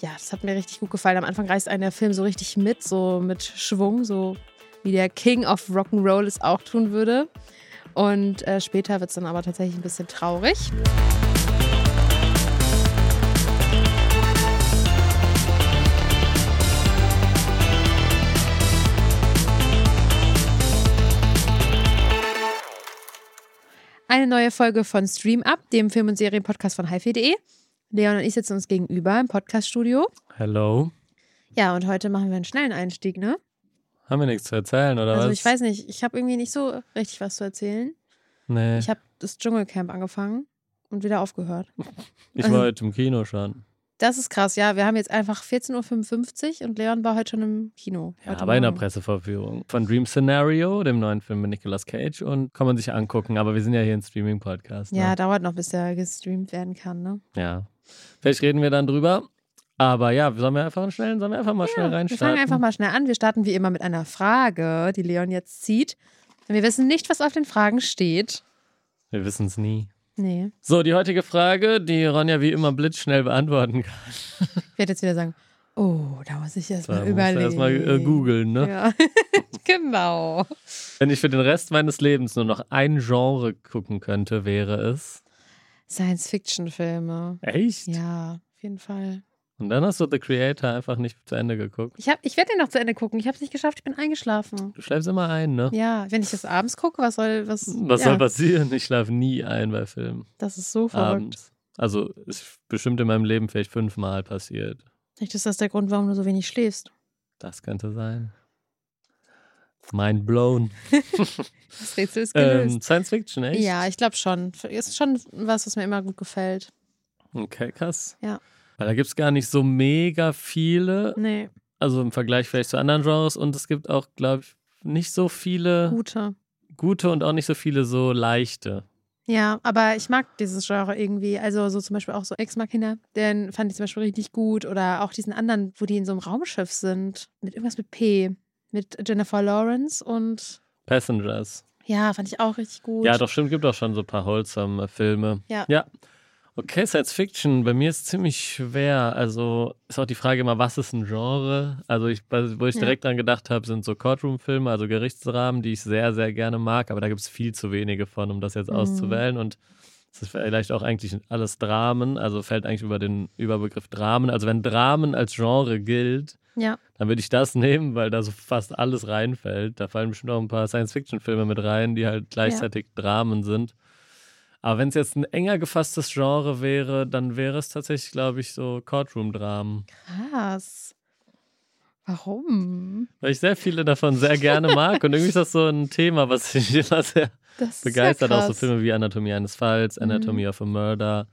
ja, das hat mir richtig gut gefallen. Am Anfang reißt einen der Film so richtig mit, so mit Schwung, so wie der King of Rock'n'Roll es auch tun würde. Und äh, später wird es dann aber tatsächlich ein bisschen traurig. Eine neue Folge von Stream Up, dem Film- und Serienpodcast von hifi.de. Leon und ich sitzen uns gegenüber im Podcaststudio. Hello. Ja, und heute machen wir einen schnellen Einstieg, ne? Haben wir nichts zu erzählen, oder Also was? ich weiß nicht, ich habe irgendwie nicht so richtig was zu erzählen. Nee, Ich habe das Dschungelcamp angefangen und wieder aufgehört. ich war heute im Kino schon. Das ist krass, ja. Wir haben jetzt einfach 14.55 Uhr und Leon war heute schon im Kino. Ja, bei einer Morgen. Pressevorführung von Dream Scenario, dem neuen Film mit Nicolas Cage und kann man sich angucken, aber wir sind ja hier ein Streaming-Podcast. Ja, Ne? dauert noch, bis der gestreamt werden kann, ne? ja. Vielleicht reden wir dann drüber. Aber ja, sollen wir einfach schnell, sollen wir einfach mal schnell Wir reinstarten? fangen einfach mal schnell an. Wir starten wie immer mit einer Frage, die Leon jetzt zieht. Und wir wissen nicht, was auf den Fragen steht. Wir wissen es nie. Nee. So, die heutige Frage, die Ronja wie immer blitzschnell beantworten kann. Ich werde jetzt wieder sagen, oh, da muss ich erst Da mal musst du überlegen. erstmal äh, googeln, ne? Ja, genau. Wenn ich für den Rest meines Lebens nur noch ein Genre gucken könnte, wäre es. Science-Fiction-Filme. Echt? Ja, auf jeden Fall. Und dann hast du The Creator einfach nicht zu Ende geguckt. Ich, hab- ich werde den noch zu Ende gucken. Ich habe es nicht geschafft, ich bin eingeschlafen. Du schläfst immer ein, ne? Ja, wenn ich das abends gucke, was soll, was, Was ja, soll passieren? Ich schlafe nie ein bei Filmen. Das ist so verrückt. Abends. Also ist bestimmt in meinem Leben vielleicht fünfmal passiert. Vielleicht ist das der Grund, warum du so wenig schläfst. Das könnte sein. Mind blown. Das Rätsel ist gelöst. Ähm, Science Fiction, echt? ja, ich glaube schon. Ist schon was, was mir immer gut gefällt. Okay, krass. Ja. Weil da gibt es gar nicht so mega viele, Nee, also im Vergleich vielleicht zu anderen Genres. Und es gibt auch, glaube ich, nicht so viele gute. gute und auch nicht so viele so leichte. Ja, aber ich mag dieses Genre irgendwie. Also so zum Beispiel auch so Ex Machina, den fand ich zum Beispiel richtig gut. Oder auch diesen anderen, wo die in so einem Raumschiff sind. Mit irgendwas mit P. Mit Jennifer Lawrence und Passengers. ja, fand ich auch richtig gut. Ja, doch, stimmt, gibt auch schon so ein paar wholesome Filme. Ja. Ja. Okay, Science Fiction, bei mir ist es ziemlich schwer. Also ist auch die Frage immer, was ist ein Genre? Also ich, wo ich Ja. direkt dran gedacht habe, sind so Courtroom-Filme, also Gerichtsrahmen, die ich sehr, sehr gerne mag, aber da gibt es viel zu wenige von, um das jetzt Mhm. auszuwählen. Und es ist vielleicht auch eigentlich alles Dramen, also fällt eigentlich über den Überbegriff Dramen. Also wenn Dramen als Genre gilt, Ja, dann würde ich das nehmen, weil da so fast alles reinfällt. Da fallen bestimmt auch ein paar Science-Fiction-Filme mit rein, die halt gleichzeitig Dramen sind. Aber wenn es jetzt ein enger gefasstes Genre wäre, dann wäre es tatsächlich, glaube ich, so Courtroom-Dramen. krass. Warum? Weil ich sehr viele davon sehr gerne mag und irgendwie ist das so ein Thema, was mich immer sehr begeistert. ist ja auch so. Filme wie Anatomie eines Falls, Mhm. Anatomy of a Murder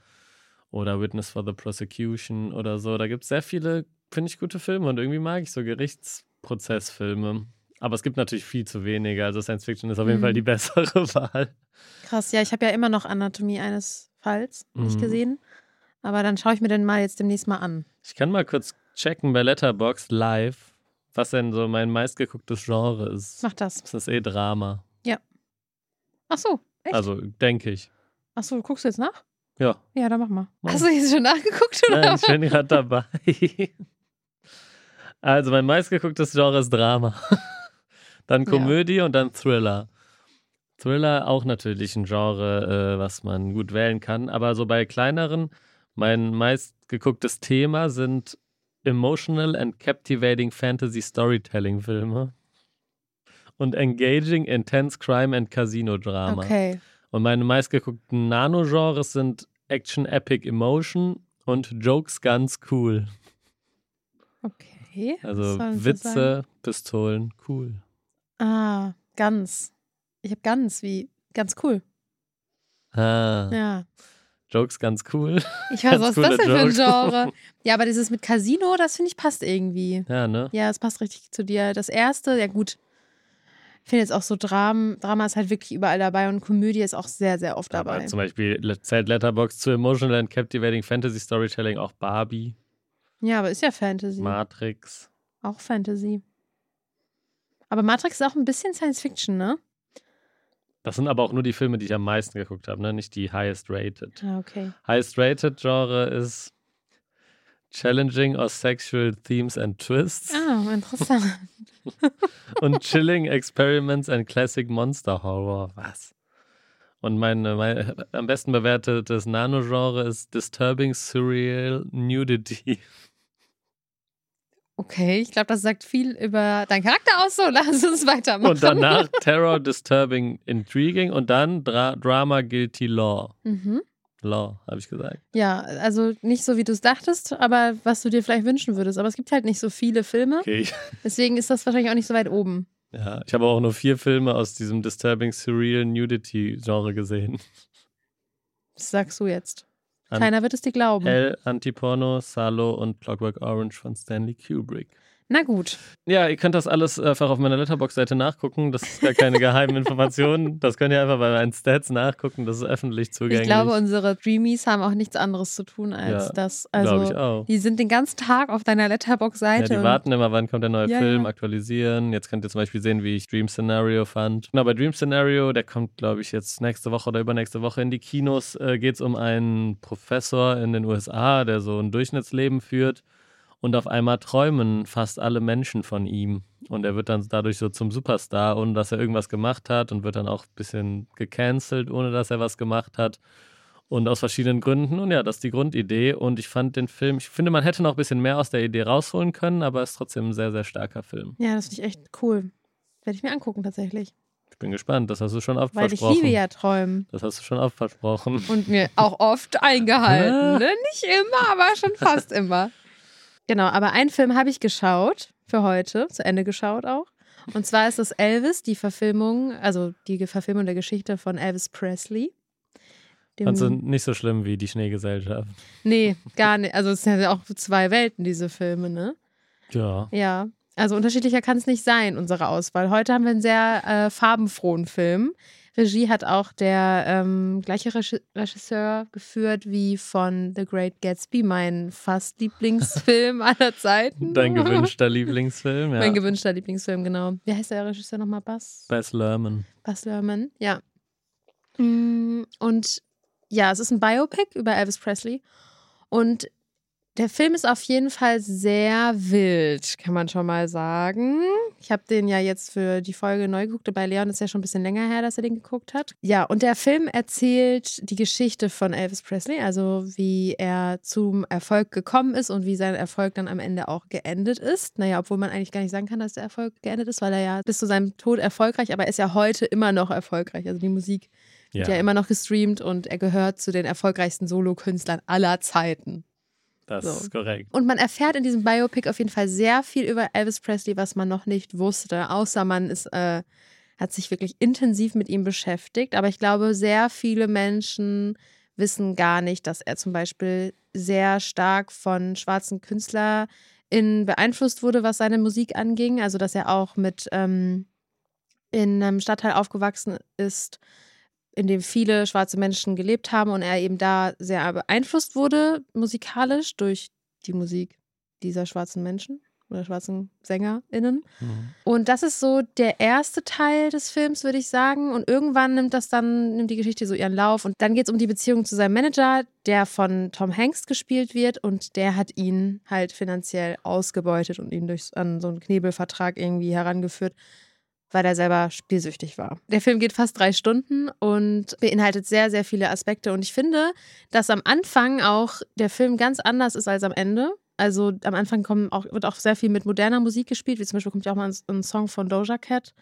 oder Witness for the Prosecution oder so. Da gibt es sehr viele, finde ich, gute Filme und irgendwie mag ich so Gerichtsprozessfilme. Aber es gibt natürlich viel zu wenige. Also Science Fiction ist auf jeden Mhm. Fall die bessere Wahl. Krass, ja, ich habe ja immer noch Anatomie eines Falls nicht Mhm. gesehen. Aber dann schaue ich mir den mal jetzt demnächst mal an. Ich kann mal kurz checken bei Letterboxd live, was denn so mein meistgegucktes Genre ist. Mach das. Das ist eh Drama. Ach so, echt? Also denke ich. Ach so, guckst du jetzt nach? Ja. Ja, dann mach mal. Hast du jetzt schon nachgeguckt oder? Nein, ich bin gerade dabei. Also, mein meistgegucktes Genre ist Drama. Dann Ja. Komödie und dann Thriller. Thriller auch natürlich ein Genre, äh, was man gut wählen kann. Aber so bei kleineren, mein meistgegucktes Thema sind Emotional and Captivating Fantasy Storytelling Filme. Und Engaging Intense Crime and Casino Drama. Okay. Und meine meistgeguckten Nano-Genres sind Action, Epic, Emotion und Jokes ganz cool. Okay. Also Witze? Pistolen, cool. Ah, ganz. Ich habe ganz wie ganz cool. Ah, Ja. Jokes ganz cool. Ich weiß, was ist das denn für ein. Genre? Ja, aber dieses mit Casino, das finde ich passt irgendwie. Ja, ne? Ja, es passt richtig zu dir. Das erste, ja gut. Ich finde jetzt auch so Dramen, Drama ist halt wirklich überall dabei und Komödie ist auch sehr, sehr oft dabei. Aber zum Beispiel zählt Letterbox zu Emotional and Captivating Fantasy Storytelling auch Barbie, Ja, aber ist ja Fantasy. Matrix. Auch Fantasy. Aber Matrix ist auch ein bisschen Science Fiction, ne? Das sind aber auch nur die Filme, die ich am meisten geguckt habe, ne? Nicht die highest rated. Ah, okay. Highest rated Genre ist Challenging or Sexual Themes and Twists. Ah, interessant. und Chilling Experiments and Classic Monster Horror. Was? Und mein, mein am besten bewertetes Nano-Genre ist Disturbing Surreal Nudity. Okay, ich glaube, das sagt viel über deinen Charakter aus. So, lass uns weitermachen. Und danach Terror, Disturbing, Intriguing und dann Dra Drama, Guilty Law. Mhm. Law, habe ich gesagt. Ja, also nicht so, wie du es dachtest, aber was du dir vielleicht wünschen würdest. Aber es gibt halt nicht so viele Filme. Okay. Deswegen ist das wahrscheinlich auch nicht so weit oben. Ja, ich habe auch nur vier Filme aus diesem Disturbing Surreal Nudity Genre gesehen. Das sagst du jetzt. Keiner wird es dir glauben. L, Antiporno, Salo und Clockwork Orange von Stanley Kubrick. Na gut. Ja, ihr könnt das alles einfach auf meiner Letterbox-Seite nachgucken. Das ist gar keine geheimen Informationen. Das könnt ihr einfach bei meinen Stats nachgucken. Das ist öffentlich zugänglich. Ich glaube, unsere Dreamies haben auch nichts anderes zu tun als Ja, das. Also, glaube ich auch. die sind den ganzen Tag auf deiner Ja, Letterbox-Seite. die und- warten immer, wann kommt der neue Ja, Film, ja. aktualisieren. Jetzt könnt ihr zum Beispiel sehen, wie ich Dream Scenario fand. Genau, bei Dream Scenario, der kommt, glaube ich, jetzt nächste Woche oder übernächste Woche in die Kinos, äh, geht es um einen Professor in den USA, der so ein Durchschnittsleben führt. Und auf einmal träumen fast alle Menschen von ihm. Und er wird dann dadurch so zum Superstar, ohne dass er irgendwas gemacht hat und wird dann auch ein bisschen gecancelt, ohne dass er was gemacht hat. Und aus verschiedenen Gründen. Und ja, das ist die Grundidee. Und ich fand den Film, ich finde, man hätte noch ein bisschen mehr aus der Idee rausholen können, aber es ist trotzdem ein sehr, sehr starker Film. ja, das finde ich echt cool. Werde ich mir angucken, tatsächlich. Ich bin gespannt, das hast du schon oft Weil ich versprochen. liebe ja Träumen. Das hast du schon oft versprochen. Und mir auch oft eingehalten. Ne? Nicht immer, aber schon fast immer. Genau, aber einen Film habe ich geschaut für heute, zu Ende geschaut auch. Und zwar ist das Elvis, die Verfilmung, also die Verfilmung der Geschichte von Elvis Presley. Also nicht so schlimm wie die Schneegesellschaft. nee, gar nicht. Also es sind ja auch zwei Welten, diese Filme, ne? Ja. Ja, also unterschiedlicher kann es nicht sein, unsere Auswahl. Heute haben wir einen sehr äh, farbenfrohen Film. Regie hat auch der ähm, gleiche Regi- Regisseur geführt wie von The Great Gatsby, mein fast Lieblingsfilm aller Zeiten. Dein gewünschter Lieblingsfilm, ja. Mein gewünschter Lieblingsfilm, genau. Wie heißt der Regisseur nochmal? Bass? Bess Lerman. Bas Lerman, ja. Mm, Und ja, es ist ein Biopic über Elvis Presley. Und der Film ist auf jeden Fall sehr wild, kann man schon mal sagen. Ich habe den ja jetzt für die Folge neu geguckt. Bei Leon ist ja schon ein bisschen länger her, dass er den geguckt hat. Ja, und der Film erzählt die Geschichte von Elvis Presley, also wie er zum Erfolg gekommen ist und wie sein Erfolg dann am Ende auch geendet ist. Naja, obwohl man eigentlich gar nicht sagen kann, dass der Erfolg geendet ist, weil er ja bis zu seinem Tod erfolgreich, aber er ist ja heute immer noch erfolgreich. Also die Musik wird ja, immer noch gestreamt und er gehört zu den erfolgreichsten Solokünstlern aller Zeiten. Das so. ist korrekt. Und man erfährt in diesem Biopic auf jeden Fall sehr viel über Elvis Presley, was man noch nicht wusste, außer man ist, äh, hat sich wirklich intensiv mit ihm beschäftigt. Aber ich glaube, sehr viele Menschen wissen gar nicht, dass er zum Beispiel sehr stark von schwarzen KünstlerInnen beeinflusst wurde, was seine Musik anging. Also, dass er auch mit ähm, in einem Stadtteil aufgewachsen ist, in dem viele schwarze Menschen gelebt haben und er eben da sehr beeinflusst wurde, musikalisch, durch die Musik dieser schwarzen Menschen oder schwarzen SängerInnen. Mhm. Und das ist so der erste Teil des Films, würde ich sagen. Und irgendwann nimmt das dann, nimmt die Geschichte so ihren Lauf. Und dann geht es um die Beziehung zu seinem Manager, der von Tom Hanks gespielt wird. Und der hat ihn halt finanziell ausgebeutet und ihn durch an so einen Knebelvertrag irgendwie herangeführt weil er selber spielsüchtig war. Der Film geht fast drei Stunden und beinhaltet sehr, sehr viele Aspekte. Und ich finde, dass am Anfang auch der Film ganz anders ist als am Ende. Also am Anfang kommen auch, wird auch sehr viel mit moderner Musik gespielt, wie zum Beispiel kommt ja auch mal ein, ein Song von Doja Cat.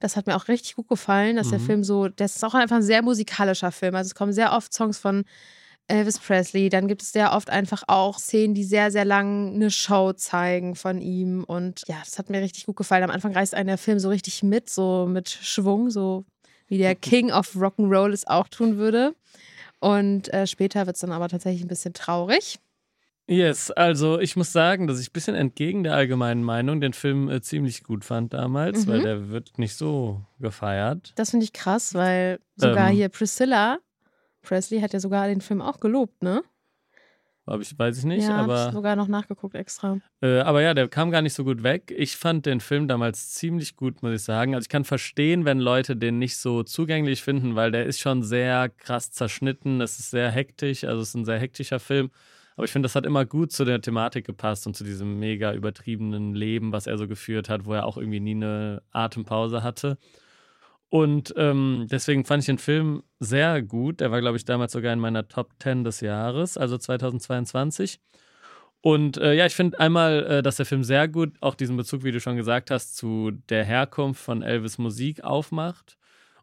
Das hat mir auch richtig gut gefallen, dass der Mhm. Film so, das ist auch einfach ein sehr musikalischer Film. Also es kommen sehr oft Songs von Elvis Presley. Dann gibt es sehr oft einfach auch Szenen, die sehr, sehr lang eine Show zeigen von ihm. Und ja, das hat mir richtig gut gefallen. Am Anfang reißt einen der Film so richtig mit, so mit Schwung, so wie der King of Rock'n'Roll es auch tun würde. Und äh, später wird es dann aber tatsächlich ein bisschen traurig. Yes, also ich muss sagen, dass ich ein bisschen entgegen der allgemeinen Meinung den Film äh, ziemlich gut fand damals, Mhm. weil der wird nicht so gefeiert. Das finde ich krass, weil sogar Ähm. hier Priscilla Presley hat ja sogar den Film auch gelobt, ne? Hab ich, weiß ich nicht, ja, hab aber, ich sogar noch nachgeguckt extra. äh, aber ja, der kam gar nicht so gut weg. Ich fand den Film damals ziemlich gut, muss ich sagen. Also ich kann verstehen, wenn Leute den nicht so zugänglich finden, weil der ist schon sehr krass zerschnitten. Es ist sehr hektisch, also es ist ein sehr hektischer Film. Aber ich finde, das hat immer gut zu der Thematik gepasst und zu diesem mega übertriebenen Leben, was er so geführt hat, wo er auch irgendwie nie eine Atempause hatte. Und ähm, deswegen fand ich den Film sehr gut. Der war, glaube ich, damals sogar in meiner Top 10 des Jahres, also 2022. Und äh, ja, ich finde einmal, äh, dass der Film sehr gut auch diesen Bezug, wie du schon gesagt hast, zu der Herkunft von Elvis Musik aufmacht.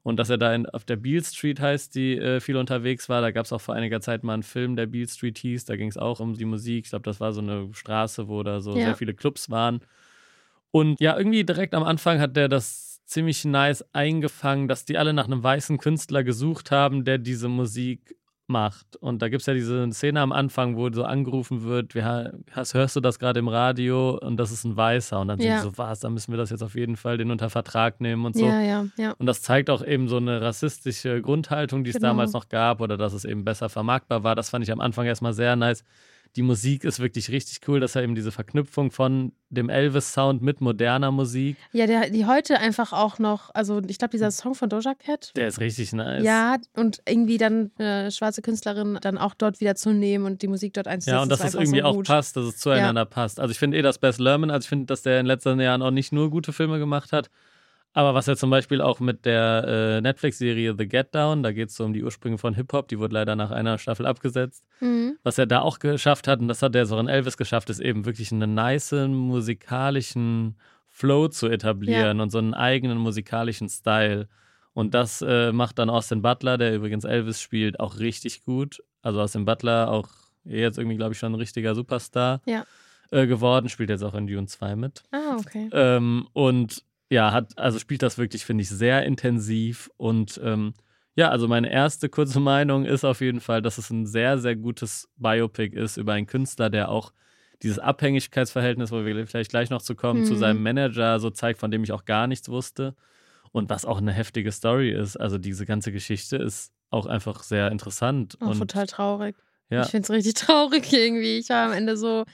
Und dass er da in, auf der Beale Street heißt, die äh, viel unterwegs war. Da gab es auch vor einiger Zeit mal einen Film, der Beale Street hieß. Da ging es auch um die Musik. Ich glaube, das war so eine Straße, wo da so ja. sehr viele Clubs waren. Und ja, irgendwie direkt am Anfang hat der das ziemlich nice eingefangen, dass die alle nach einem weißen Künstler gesucht haben, der diese Musik macht. Und da gibt es ja diese Szene am Anfang, wo so angerufen wird, wie hörst du das gerade im Radio? Und das ist ein Weißer. Und dann ja. sind so, was, da müssen wir das jetzt auf jeden Fall den unter Vertrag nehmen und so. Ja, ja, ja. Und das zeigt auch eben so eine rassistische Grundhaltung, die es genau. damals noch gab oder dass es eben besser vermarktbar war. Das fand ich am Anfang erstmal sehr nice die Musik ist wirklich richtig cool, dass er eben diese Verknüpfung von dem Elvis-Sound mit moderner Musik. Ja, der, die heute einfach auch noch, also ich glaube, dieser Song von Doja Cat. Der ist richtig nice. Ja, und irgendwie dann eine schwarze Künstlerin dann auch dort wieder zu nehmen und die Musik dort einzusetzen. Ja, und dass es irgendwie so auch passt, dass es zueinander ja. passt. Also ich finde eh, dass Bess Lerman, also ich finde, dass der in den letzten Jahren auch nicht nur gute Filme gemacht hat, aber was er zum Beispiel auch mit der äh, Netflix-Serie The Get Down, da geht es so um die Ursprünge von Hip-Hop, die wurde leider nach einer Staffel abgesetzt. Mhm. Was er da auch geschafft hat, und das hat er so in Elvis geschafft, ist eben wirklich einen nice musikalischen Flow zu etablieren ja. und so einen eigenen musikalischen Style. Und das äh, macht dann Austin Butler, der übrigens Elvis spielt, auch richtig gut. Also Austin Butler, auch jetzt irgendwie, glaube ich, schon ein richtiger Superstar ja. äh, geworden, spielt jetzt auch in Dune 2 mit. Ah, okay. Ähm, und ja, hat, also spielt das wirklich, finde ich, sehr intensiv. Und ähm, ja, also meine erste kurze Meinung ist auf jeden Fall, dass es ein sehr, sehr gutes Biopic ist über einen Künstler, der auch dieses Abhängigkeitsverhältnis, wo wir vielleicht gleich noch zu kommen, mhm. zu seinem Manager so zeigt, von dem ich auch gar nichts wusste. Und was auch eine heftige Story ist. Also diese ganze Geschichte ist auch einfach sehr interessant. Auch und total traurig. Ja. Ich finde es richtig traurig irgendwie. Ich war am Ende so,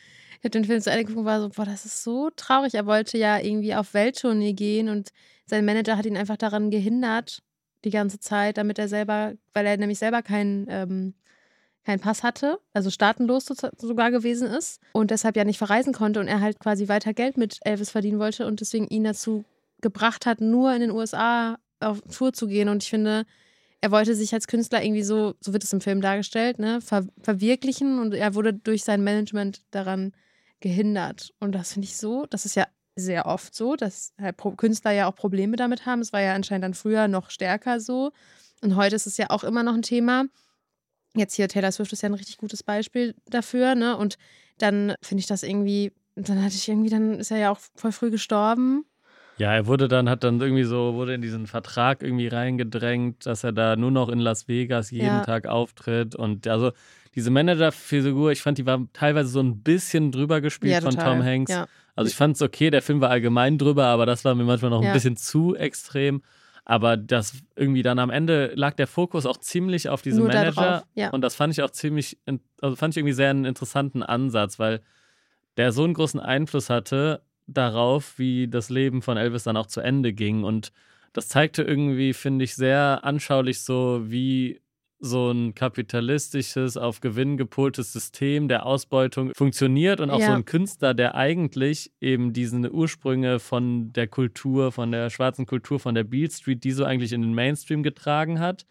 ich habe den Film zu Ende geguckt und war so, boah, das ist so traurig. Er wollte ja irgendwie auf Welttournee gehen und sein Manager hat ihn einfach daran gehindert, die ganze Zeit, damit er selber, weil er nämlich selber keinen ähm, keinen Pass hatte, also staatenlos sogar gewesen ist und deshalb ja nicht verreisen konnte und er halt quasi weiter Geld mit Elvis verdienen wollte und deswegen ihn dazu gebracht hat, nur in den USA auf Tour zu gehen. Und ich finde, er wollte sich als Künstler irgendwie so, so wird es im Film dargestellt, ne, ver verwirklichen und er wurde durch sein Management daran gehindert. Und das finde ich so, das ist ja sehr oft so, dass halt Künstler ja auch Probleme damit haben. Es war ja anscheinend dann früher noch stärker so. Und heute ist es ja auch immer noch ein Thema. Jetzt hier Taylor Swift ist ja ein richtig gutes Beispiel dafür, ne? Und dann finde ich das irgendwie, dann hatte ich irgendwie, dann ist er ja auch voll früh gestorben. Ja, er wurde dann, hat dann irgendwie so, wurde in diesen Vertrag irgendwie reingedrängt, dass er da nur noch in Las Vegas jeden ja. Tag auftritt. Und also diese Manager-Figur, ich fand, die war teilweise so ein bisschen drüber gespielt ja, von Tom Hanks. Ja. Also ich fand es okay, der Film war allgemein drüber, aber das war mir manchmal noch ein bisschen zu extrem. Aber das irgendwie dann am Ende lag der Fokus auch ziemlich auf diesem Manager. Ja. Und das fand ich auch ziemlich, also fand ich irgendwie sehr einen interessanten Ansatz, weil der so einen großen Einfluss hatte darauf, wie das Leben von Elvis dann auch zu Ende ging. Und das zeigte irgendwie, finde ich, sehr anschaulich so, wie so ein kapitalistisches, auf Gewinn gepoltes System der Ausbeutung funktioniert und auch ja. so ein Künstler, der eigentlich eben diese Ursprünge von der Kultur, von der schwarzen Kultur, von der Beale Street, die so eigentlich in den Mainstream getragen hat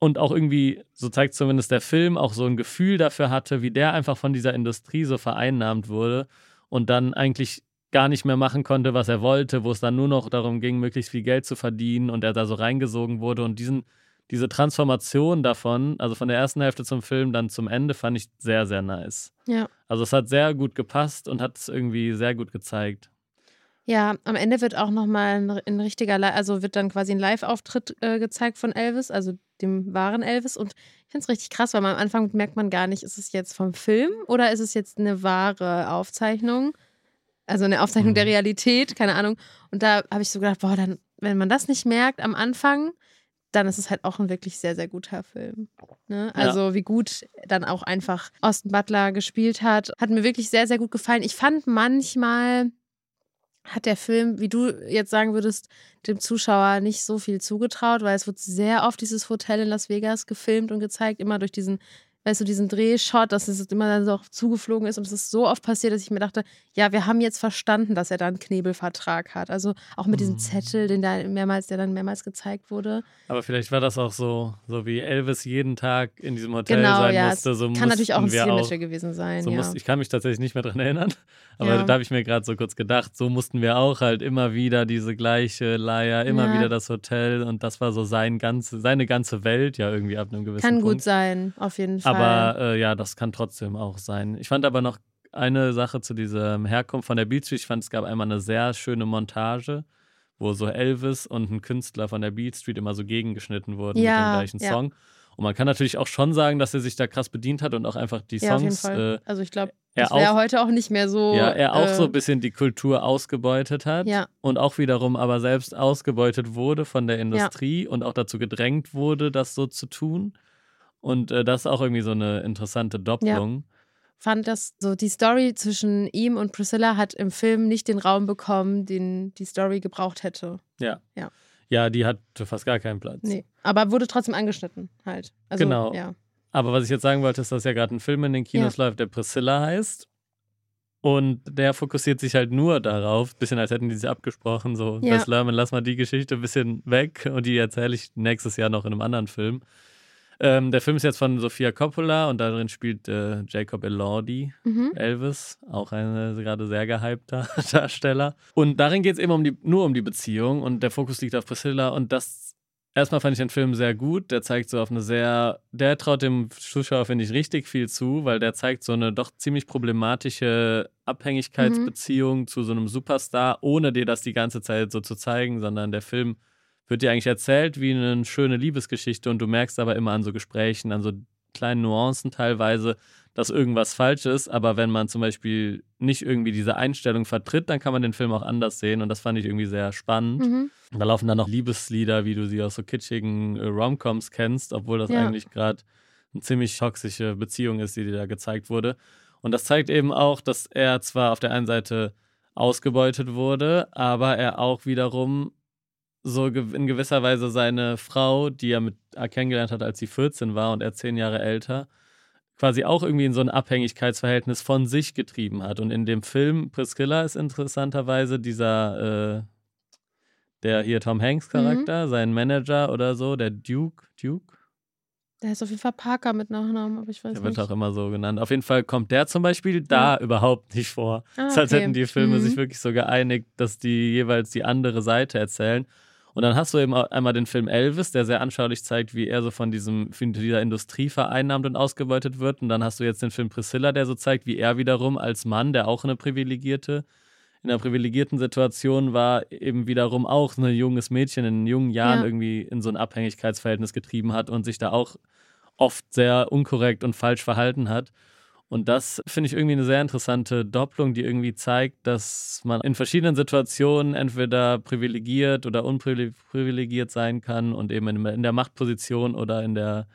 und auch irgendwie, so zeigt zumindest der Film, auch so ein Gefühl dafür hatte, wie der einfach von dieser Industrie so vereinnahmt wurde und dann eigentlich gar nicht mehr machen konnte, was er wollte, wo es dann nur noch darum ging, möglichst viel Geld zu verdienen und er da so reingesogen wurde und diesen diese Transformation davon, also von der ersten Hälfte zum Film dann zum Ende, fand ich sehr, sehr nice. Ja. Also es hat sehr gut gepasst und hat es irgendwie sehr gut gezeigt. Ja, am Ende wird auch nochmal ein, ein richtiger, also wird dann quasi ein Live-Auftritt äh, gezeigt von Elvis, also dem wahren Elvis. Und ich finde es richtig krass, weil man am Anfang merkt man gar nicht, ist es jetzt vom Film oder ist es jetzt eine wahre Aufzeichnung? Also eine Aufzeichnung mhm. der Realität, keine Ahnung. Und da habe ich so gedacht, boah, dann, wenn man das nicht merkt am Anfang, dann ist es halt auch ein wirklich sehr, sehr guter Film. Ne? Also ja. wie gut dann auch einfach Austin Butler gespielt hat, hat mir wirklich sehr, sehr gut gefallen. Ich fand manchmal hat der Film, wie du jetzt sagen würdest, dem Zuschauer nicht so viel zugetraut, weil es wird sehr oft dieses Hotel in Las Vegas gefilmt und gezeigt, immer durch diesen weißt du, diesen Drehshot, dass es immer dann so auch zugeflogen ist und es ist so oft passiert, dass ich mir dachte, ja, wir haben jetzt verstanden, dass er da einen Knebelvertrag hat. Also auch mit diesem Mhm. Zettel, den da mehrmals, der dann mehrmals gezeigt wurde. Aber vielleicht war das auch so, so wie Elvis jeden Tag in diesem Hotel genau, sein ja. musste. So kann natürlich auch ein mussten Stilmittel gewesen sein. So ja. musste, ich kann mich tatsächlich nicht mehr dran erinnern, aber Ja. da habe ich mir gerade so kurz gedacht, so mussten wir auch halt immer wieder diese gleiche Leier, immer wieder das Hotel und das war so sein ganze, seine ganze Welt ja irgendwie ab einem gewissen kann Punkt. gut sein, auf jeden Fall. Aber äh, ja, das kann trotzdem auch sein. Ich fand aber noch eine Sache zu dieser Herkunft von der Beat Street. Ich fand, es gab einmal eine sehr schöne Montage, wo so Elvis und ein Künstler von der Beat Street immer so gegengeschnitten wurden Ja, mit dem gleichen ja. Song. Und man kann natürlich auch schon sagen, dass er sich da krass bedient hat und auch einfach die ja, Songs, äh, also ich glaube, er das wäre auch- heute auch nicht mehr so. ja, er auch äh, so ein bisschen die Kultur ausgebeutet hat Ja. und auch wiederum aber selbst ausgebeutet wurde von der Industrie und auch dazu gedrängt wurde, das so zu tun. Und äh, das ist auch irgendwie so eine interessante Doppelung. fand das so, die Story zwischen ihm und Priscilla hat im Film nicht den Raum bekommen, den die Story gebraucht hätte. Ja. Ja. Ja, die hat fast gar keinen Platz. Nee. Aber wurde trotzdem angeschnitten halt. Also, Genau. Ja. Aber was ich jetzt sagen wollte, ist, dass ja gerade ein Film in den Kinos läuft, der Priscilla heißt. Und der fokussiert sich halt nur darauf, bisschen als hätten die sich abgesprochen, so, Ja. Wes Lerman, lass mal die Geschichte ein bisschen weg und die erzähle ich nächstes Jahr noch in einem anderen Film. Ähm, der Film ist jetzt von Sofia Coppola und darin spielt äh, Jacob Elordi, Mhm. Elvis, auch ein äh, gerade sehr gehypter Darsteller. Und darin geht es eben um die, nur um die Beziehung und der Fokus liegt auf Priscilla und das erstmal fand ich den Film sehr gut. Der zeigt so auf eine sehr, der traut dem Zuschauer, finde ich, richtig viel zu, weil der zeigt so eine doch ziemlich problematische Abhängigkeitsbeziehung zu so einem Superstar, ohne dir das die ganze Zeit so zu zeigen, sondern der Film wird dir eigentlich erzählt wie eine schöne Liebesgeschichte und du merkst aber immer an so Gesprächen, an so kleinen Nuancen teilweise, dass irgendwas falsch ist. Aber wenn man zum Beispiel nicht irgendwie diese Einstellung vertritt, dann kann man den Film auch anders sehen und das fand ich irgendwie sehr spannend. Mhm. Da laufen dann noch Liebeslieder, wie du sie aus so kitschigen äh, Romcoms kennst, obwohl das Ja. eigentlich gerade eine ziemlich toxische Beziehung ist, die dir da gezeigt wurde. Und das zeigt eben auch, dass er zwar auf der einen Seite ausgebeutet wurde, aber er auch wiederum so in gewisser Weise seine Frau, die er mit äh, kennengelernt hat, als sie 14 war und er zehn Jahre älter, quasi auch irgendwie in so ein Abhängigkeitsverhältnis von sich getrieben hat. Und in dem Film Priscilla ist interessanterweise dieser, äh, der hier Tom Hanks Charakter, sein Manager oder so, der Duke, Duke, Der ist auf jeden Fall Parker mit Nachnamen, aber ich weiß der wird nicht. auch immer so genannt. Auf jeden Fall kommt der zum Beispiel da überhaupt nicht vor. Ah, ist, als okay. hätten die Filme Mhm. sich wirklich so geeinigt, dass die jeweils die andere Seite erzählen. Und dann hast du eben einmal den Film Elvis, der sehr anschaulich zeigt, wie er so von diesem, von dieser Industrie vereinnahmt und ausgebeutet wird. Und dann hast du jetzt den Film Priscilla, der so zeigt, wie er wiederum als Mann, der auch eine privilegierte, in einer privilegierten Situation war, eben wiederum auch ein junges Mädchen in jungen Jahren Ja. irgendwie in so ein Abhängigkeitsverhältnis getrieben hat und sich da auch oft sehr unkorrekt und falsch verhalten hat. Und das finde ich irgendwie eine sehr interessante Doppelung, die irgendwie zeigt, dass man in verschiedenen Situationen entweder privilegiert oder unprivilegiert sein kann und eben in, der Machtposition oder in der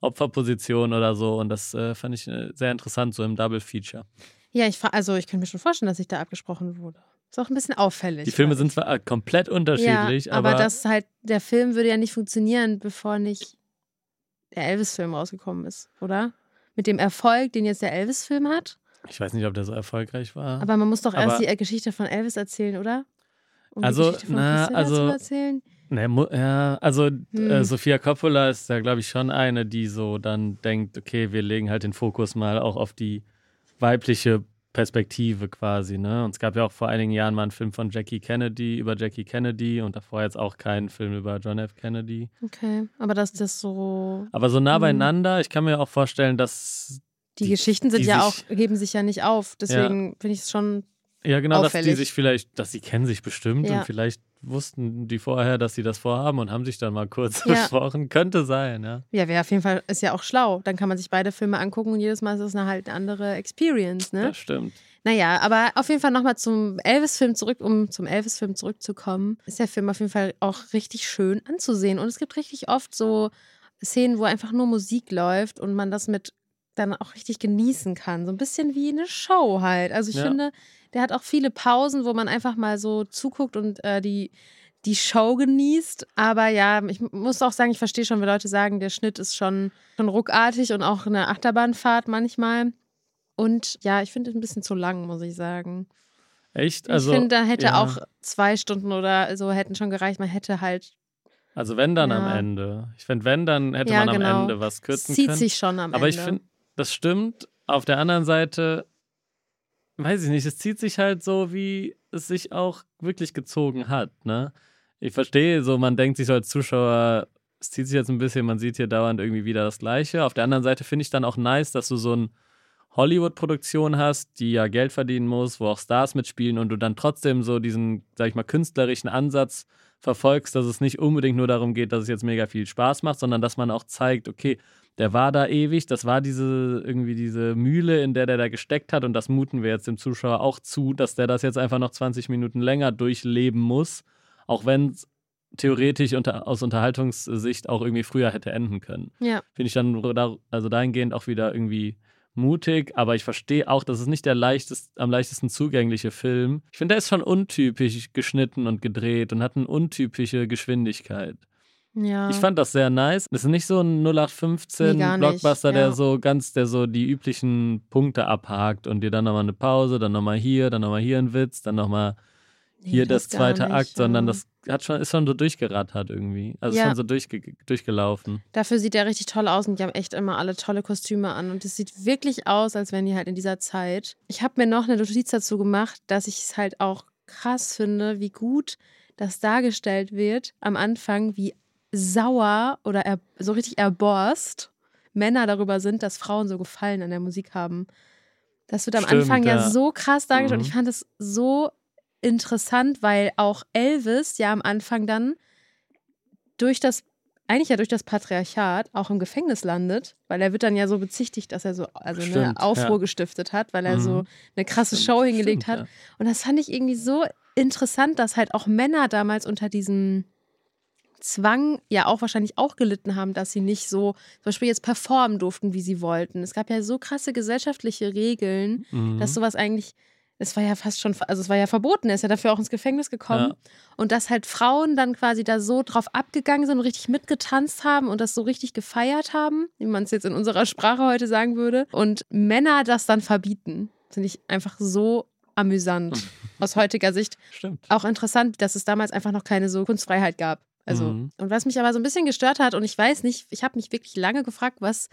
Opferposition oder so. Und das äh, fand ich äh, sehr interessant, so im Double Feature. Ja, ich, also ich könnte mir schon vorstellen, dass ich da abgesprochen wurde. Ist auch ein bisschen auffällig. Die Filme sind zwar äh, komplett unterschiedlich, ja, aber, aber das halt, der Film würde ja nicht funktionieren, bevor nicht der Elvis-Film rausgekommen ist, oder? Mit dem Erfolg, den jetzt der Elvis-Film hat. ich weiß nicht, ob der so erfolgreich war. Aber man muss doch erst Aber- die Geschichte von Elvis erzählen, oder? Um Also, die Geschichte von na, also- zu erzählen. Nee, mu- ja, also Hm. äh, Sophia Coppola ist da, glaube ich, schon eine, die so dann denkt, okay, wir legen halt den Fokus mal auch auf die weibliche Perspektive quasi, ne? Und es gab ja auch vor einigen Jahren mal einen Film von Jackie Kennedy über Jackie Kennedy und davor jetzt auch keinen Film über John F. Kennedy. Okay, aber dass das so. Aber so nah Hm. beieinander, ich kann mir auch vorstellen, dass Die, Die- Geschichten sind die ja auch, sich- geben sich ja nicht auf. Deswegen finde ich es schon. Ja, genau, dass die Auffällig. sich vielleicht, dass sie kennen sich bestimmt Ja. und vielleicht wussten die vorher, dass sie das vorhaben und haben sich dann mal kurz Ja. besprochen. Könnte sein, ja. Ja, wäre auf jeden Fall, ist ja auch schlau. Dann kann man sich beide Filme angucken und jedes Mal ist es eine, halt eine andere Experience, ne? Das stimmt. Naja, aber auf jeden Fall nochmal zum Elvis-Film zurück, um zum Elvis-Film zurückzukommen, ist der Film auf jeden Fall auch richtig schön anzusehen. Und es gibt richtig oft so Szenen, wo einfach nur Musik läuft und man das mit dann auch richtig genießen kann. So ein bisschen wie eine Show halt. Also ich Ja. finde, der hat auch viele Pausen, wo man einfach mal so zuguckt und äh, die, die Show genießt. Aber ja, ich muss auch sagen, ich verstehe schon, wenn Leute sagen, der Schnitt ist schon, schon ruckartig und auch eine Achterbahnfahrt manchmal. Und ja, ich finde es ein bisschen zu lang, muss ich sagen. Echt? Also, ich finde, da hätte ja. auch zwei Stunden oder so hätten schon gereicht. Man hätte halt. Also wenn dann Ja. am Ende. Ich finde, wenn, dann hätte Ja, man am genau. Ende was kürzen zieht können. sich schon am Aber Ende. ich finde, das stimmt. Auf der anderen Seite, weiß ich nicht, es zieht sich halt so, wie es sich auch wirklich gezogen hat. Ne? Ich verstehe so, man denkt sich so als Zuschauer, es zieht sich jetzt ein bisschen, man sieht hier dauernd irgendwie wieder das Gleiche. Auf der anderen Seite finde ich dann auch nice, dass du so ein Hollywood-Produktion hast, die ja Geld verdienen muss, wo auch Stars mitspielen und du dann trotzdem so diesen, sag ich mal, künstlerischen Ansatz verfolgst, dass es nicht unbedingt nur darum geht, dass es jetzt mega viel Spaß macht, sondern dass man auch zeigt, okay, der war da ewig, das war diese irgendwie diese Mühle, in der der da gesteckt hat und das muten wir jetzt dem Zuschauer auch zu, dass der das jetzt einfach noch 20 Minuten länger durchleben muss, auch wenn es theoretisch unter, aus Unterhaltungssicht auch irgendwie früher hätte enden können. ja. Finde ich dann da, also dahingehend auch wieder irgendwie mutig, aber ich verstehe auch, dass es nicht der leichtest, am leichtesten zugängliche Film. Ich finde, der ist schon untypisch geschnitten und gedreht und hat eine untypische Geschwindigkeit. Ja. Ich fand das sehr nice. Das ist nicht so ein 0815 Nee, Blockbuster, der ja. so ganz, der so die üblichen Punkte abhakt und dir dann nochmal eine Pause, dann nochmal hier, dann nochmal hier ein Witz, dann nochmal Nee, hier das, gar zweite nicht, Akt, sondern ja. das hat schon, ist schon so durchgerattert irgendwie. Also Ja. schon so durchge durchgelaufen. Dafür sieht er richtig toll aus und die haben echt immer alle tolle Kostüme an. Und es sieht wirklich aus, als wären die halt in dieser Zeit. Ich habe mir noch eine Notiz dazu gemacht, dass ich es halt auch krass finde, wie gut das dargestellt wird am Anfang, wie sauer oder er, so richtig erborst Männer darüber sind, dass Frauen so Gefallen an der Musik haben. Das wird am Stimmt, Anfang ja. ja. so krass dargestellt. Mhm. Und ich fand es so interessant, weil auch Elvis ja am Anfang dann durch das, eigentlich ja durch das Patriarchat auch im Gefängnis landet, weil er wird dann ja so bezichtigt, dass er so also eine Stimmt, Aufruhr ja. gestiftet hat, weil er so Mhm. eine krasse Stimmt, Show hingelegt hat. ja. Und das fand ich irgendwie so interessant, dass halt auch Männer damals unter diesem Zwang ja auch wahrscheinlich auch gelitten haben, dass sie nicht so zum Beispiel jetzt performen durften, wie sie wollten. Es gab ja so krasse gesellschaftliche Regeln, Mhm. dass sowas eigentlich, es war ja fast schon, also es war ja verboten, er ist ja dafür auch ins Gefängnis gekommen. Ja. Und dass halt Frauen dann quasi da so drauf abgegangen sind und richtig mitgetanzt haben und das so richtig gefeiert haben, wie man es jetzt in unserer Sprache heute sagen würde. Und Männer das dann verbieten, finde ich einfach so amüsant aus heutiger Sicht. Stimmt. Auch interessant, dass es damals einfach noch keine so Kunstfreiheit gab. Also, Mhm. und was mich aber so ein bisschen gestört hat, und ich weiß nicht, ich habe mich wirklich lange gefragt, was,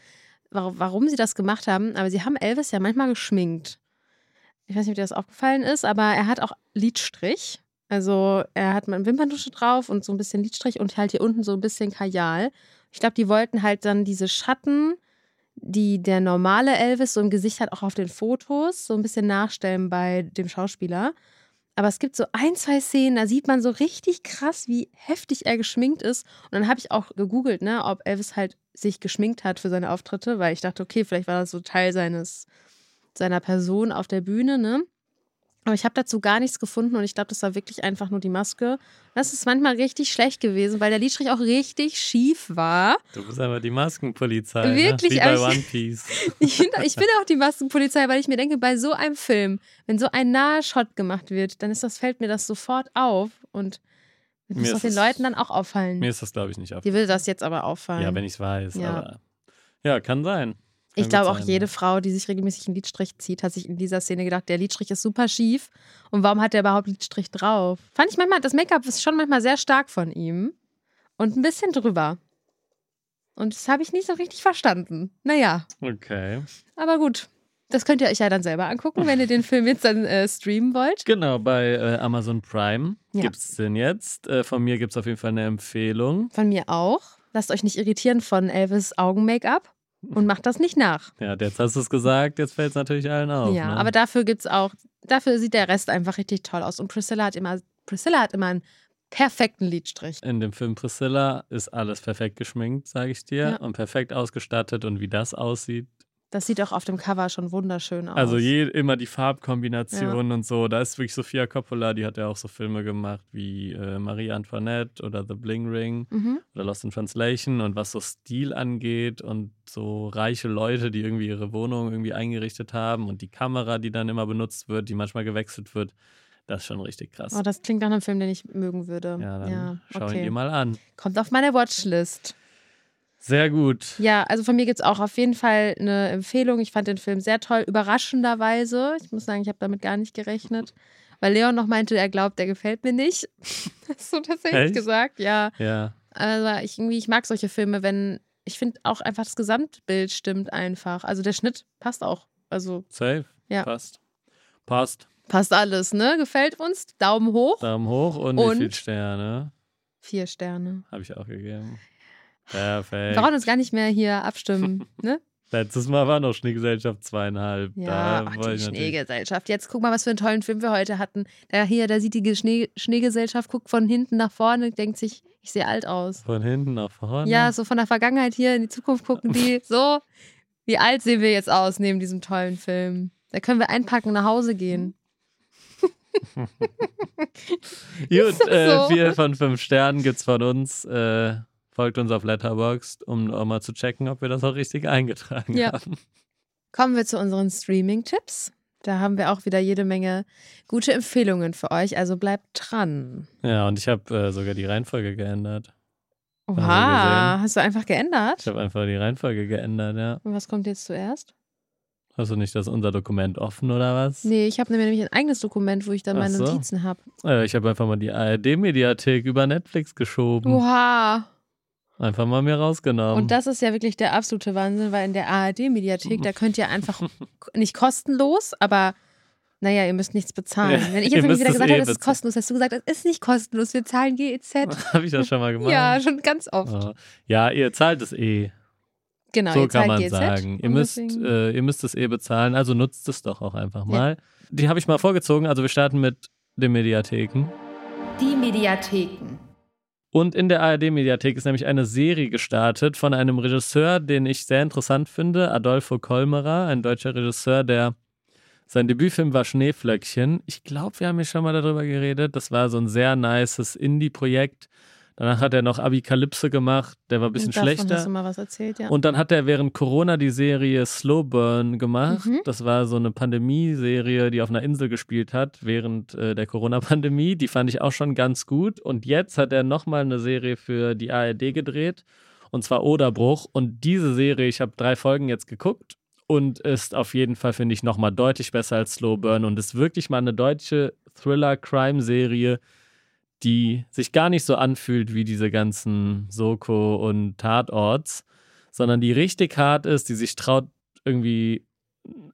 warum, warum sie das gemacht haben, aber sie haben Elvis ja manchmal geschminkt. Ich weiß nicht, ob dir das aufgefallen ist, aber er hat auch Lidstrich. Also er hat mal eine Wimperntusche drauf und so ein bisschen Lidstrich und halt hier unten so ein bisschen Kajal. Ich glaube, die wollten halt dann diese Schatten, die der normale Elvis so im Gesicht hat, auch auf den Fotos, so ein bisschen nachstellen bei dem Schauspieler. Aber es gibt so ein, zwei Szenen, da sieht man so richtig krass, wie heftig er geschminkt ist. Und dann habe ich auch gegoogelt, ne, ob Elvis halt sich geschminkt hat für seine Auftritte, weil ich dachte, okay, vielleicht war das so Teil seines, seiner Person auf der Bühne, ne? Aber ich habe dazu gar nichts gefunden und ich glaube, das war wirklich einfach nur die Maske. Das ist manchmal richtig schlecht gewesen, weil der Lidstrich auch richtig schief war. Du bist aber die Maskenpolizei. Wirklich, Ne? Wie bei ich- One Piece. Ich, find- ich bin auch die Maskenpolizei, weil ich mir denke, bei so einem Film, wenn so ein naher Shot gemacht wird, dann ist das, fällt mir das sofort auf und Mir muss ist auch den es- Leuten dann auch auffallen. Mir ist das, glaube ich, nicht Dir aufgefallen. will das jetzt aber auffallen. Ja, wenn ich es weiß. Ja. Aber ja, kann sein. Ich glaube auch jede. Frau, die sich regelmäßig einen Lidstrich zieht, hat sich in dieser Szene gedacht, der Lidstrich ist super schief und warum hat der überhaupt Lidstrich drauf? Fand ich manchmal, das Make-up ist schon manchmal sehr stark von ihm und ein bisschen drüber. Und das habe ich nicht so richtig verstanden. Naja, Okay. aber gut. Das könnt ihr euch ja dann selber angucken, wenn ihr den Film jetzt dann äh, streamen wollt. Genau, bei äh, Amazon Prime Ja. gibt es den jetzt. Äh, von mir gibt es auf jeden Fall eine Empfehlung. Von mir auch. Lasst euch nicht irritieren von Elvis Augen-Make-up und macht das nicht nach. Ja, jetzt hast du es gesagt, jetzt fällt es natürlich allen auf. ja, ne? aber dafür gibt's auch, dafür sieht der Rest einfach richtig toll aus. Und Priscilla hat immer, Priscilla hat immer einen perfekten Lidstrich. In dem Film Priscilla ist alles perfekt geschminkt, sage ich dir, Ja. und perfekt ausgestattet und wie das aussieht. Das sieht auch auf dem Cover schon wunderschön aus. Also je, immer die Farbkombinationen und so. Da ist wirklich Sofia Coppola, die hat ja auch so Filme gemacht wie äh, Marie Antoinette oder The Bling Ring Mhm. oder Lost in Translation. Und was so Stil angeht und so reiche Leute, die irgendwie ihre Wohnung irgendwie eingerichtet haben und die Kamera, die dann immer benutzt wird, die manchmal gewechselt wird, Das ist schon richtig krass. Oh, das klingt nach einem Film, den ich mögen würde. ja, dann ja, schau okay. ihn dir mal an. Kommt auf meine Watchlist. Sehr gut. Ja, also von mir gibt es auch auf jeden Fall eine Empfehlung. Ich fand den Film sehr toll, überraschenderweise. Ich muss sagen, ich habe damit gar nicht gerechnet. Weil Leon noch meinte, er glaubt, der gefällt mir nicht. Hast du tatsächlich Echt? gesagt? Ja. Ja. Also ich irgendwie, ich mag solche Filme, wenn, ich finde auch einfach das Gesamtbild stimmt einfach. Also der Schnitt passt auch. Also Safe. Ja. Passt. Passt. passt alles, ne? Gefällt uns? Daumen hoch. Daumen hoch und, Und? wie viele Sterne? Vier Sterne. Habe ich auch gegeben. Perfekt. Wir brauchen uns gar nicht mehr hier abstimmen, ne? Letztes Mal war noch Schneegesellschaft zweieinhalb. Ja, da ach, die Schneegesellschaft. Jetzt guck mal, was für einen tollen Film wir heute hatten. Da hier, da sieht die Schnee Schneegesellschaft, guckt von hinten nach vorne, denkt sich, ich sehe alt aus. Von hinten nach vorne. Ja, so von der Vergangenheit hier in die Zukunft gucken die. So, wie alt sehen wir jetzt aus neben diesem tollen Film? Da können wir einpacken, nach Hause gehen. Gut, äh, so. vier von fünf Sternen gibt's von uns. Äh, folgt uns auf Letterboxd, um auch mal zu checken, ob wir das auch richtig eingetragen Ja. haben. Kommen wir zu unseren Streaming-Tipps. Da haben wir auch wieder jede Menge gute Empfehlungen für euch, also bleibt dran. Ja, und ich habe äh, sogar die Reihenfolge geändert. Oha, hast du einfach geändert? Ich habe einfach die Reihenfolge geändert, ja. Und was kommt jetzt zuerst? Hast du nicht das unser Dokument offen oder was? Nee, ich habe nämlich ein eigenes Dokument, wo ich dann meine so. Notizen habe. Äh, ich habe einfach mal die ARD-Mediathek über Netflix geschoben. Oha. Einfach mal mir rausgenommen. Und das ist ja wirklich der absolute Wahnsinn, weil in der ARD-Mediathek, da könnt ihr einfach nicht kostenlos, aber naja, ihr müsst nichts bezahlen. Ja, Wenn ich jetzt wieder es gesagt eh habe, es ist kostenlos, hast du gesagt, es ist nicht kostenlos, wir zahlen GEZ. habe ich das schon mal gemacht? Ja, schon ganz oft. Oh. Ja, ihr zahlt es eh. Genau, so ihr kann zahlt man GEZ. sagen. Ihr müsst, äh, ihr müsst es eh bezahlen, also nutzt es doch auch einfach mal. Die habe ich mal vorgezogen, also wir starten mit den Mediatheken. Die Mediatheken. Und in der ARD-Mediathek ist nämlich eine Serie gestartet von einem Regisseur, den ich sehr interessant finde, Adolfo Kolmerer, ein deutscher Regisseur, der sein Debütfilm war Schneeflöckchen. Ich glaube, wir haben hier schon mal darüber geredet. Das war so ein sehr nices Indie-Projekt. Danach hat er noch Abikalypse gemacht, der war ein bisschen Davon schlechter. hast du mal was erzählt, ja. Und dann hat er während Corona die Serie Slow Burn gemacht. Mhm. Das war so eine Pandemie-Serie, die auf einer Insel gespielt hat während äh, der Corona-Pandemie. Die fand ich auch schon ganz gut. Und jetzt hat er nochmal eine Serie für die ARD gedreht. Und zwar Oderbruch. Und diese Serie, ich habe drei Folgen jetzt geguckt und ist auf jeden Fall, finde ich, nochmal deutlich besser als Slow Burn und ist wirklich mal eine deutsche Thriller-Crime-Serie, die sich gar nicht so anfühlt wie diese ganzen Soko und Tatorts, sondern die richtig hart ist, die sich traut, irgendwie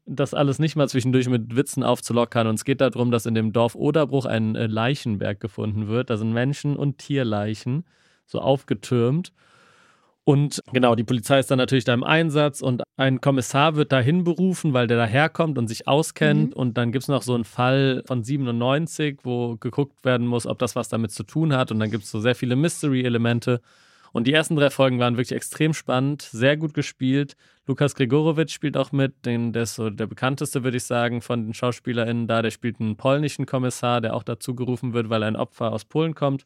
das alles nicht mal zwischendurch mit Witzen aufzulockern. Und es geht darum, dass in dem Dorf Oderbruch ein äh, Leichenberg gefunden wird. Da sind Menschen- und Tierleichen so aufgetürmt. Und genau, die Polizei ist dann natürlich da im Einsatz und ein Kommissar wird dahin berufen, weil der daherkommt und sich auskennt. Und dann gibt es noch so einen Fall von 97, wo geguckt werden muss, ob das was damit zu tun hat. Und dann gibt es so sehr viele Mystery-Elemente. Und die ersten drei Folgen waren wirklich extrem spannend, sehr gut gespielt. Lukas Gregorowitsch spielt auch mit, den, der ist so der bekannteste, würde ich sagen, von den SchauspielerInnen da. Der spielt einen polnischen Kommissar, der auch dazu gerufen wird, weil ein Opfer aus Polen kommt.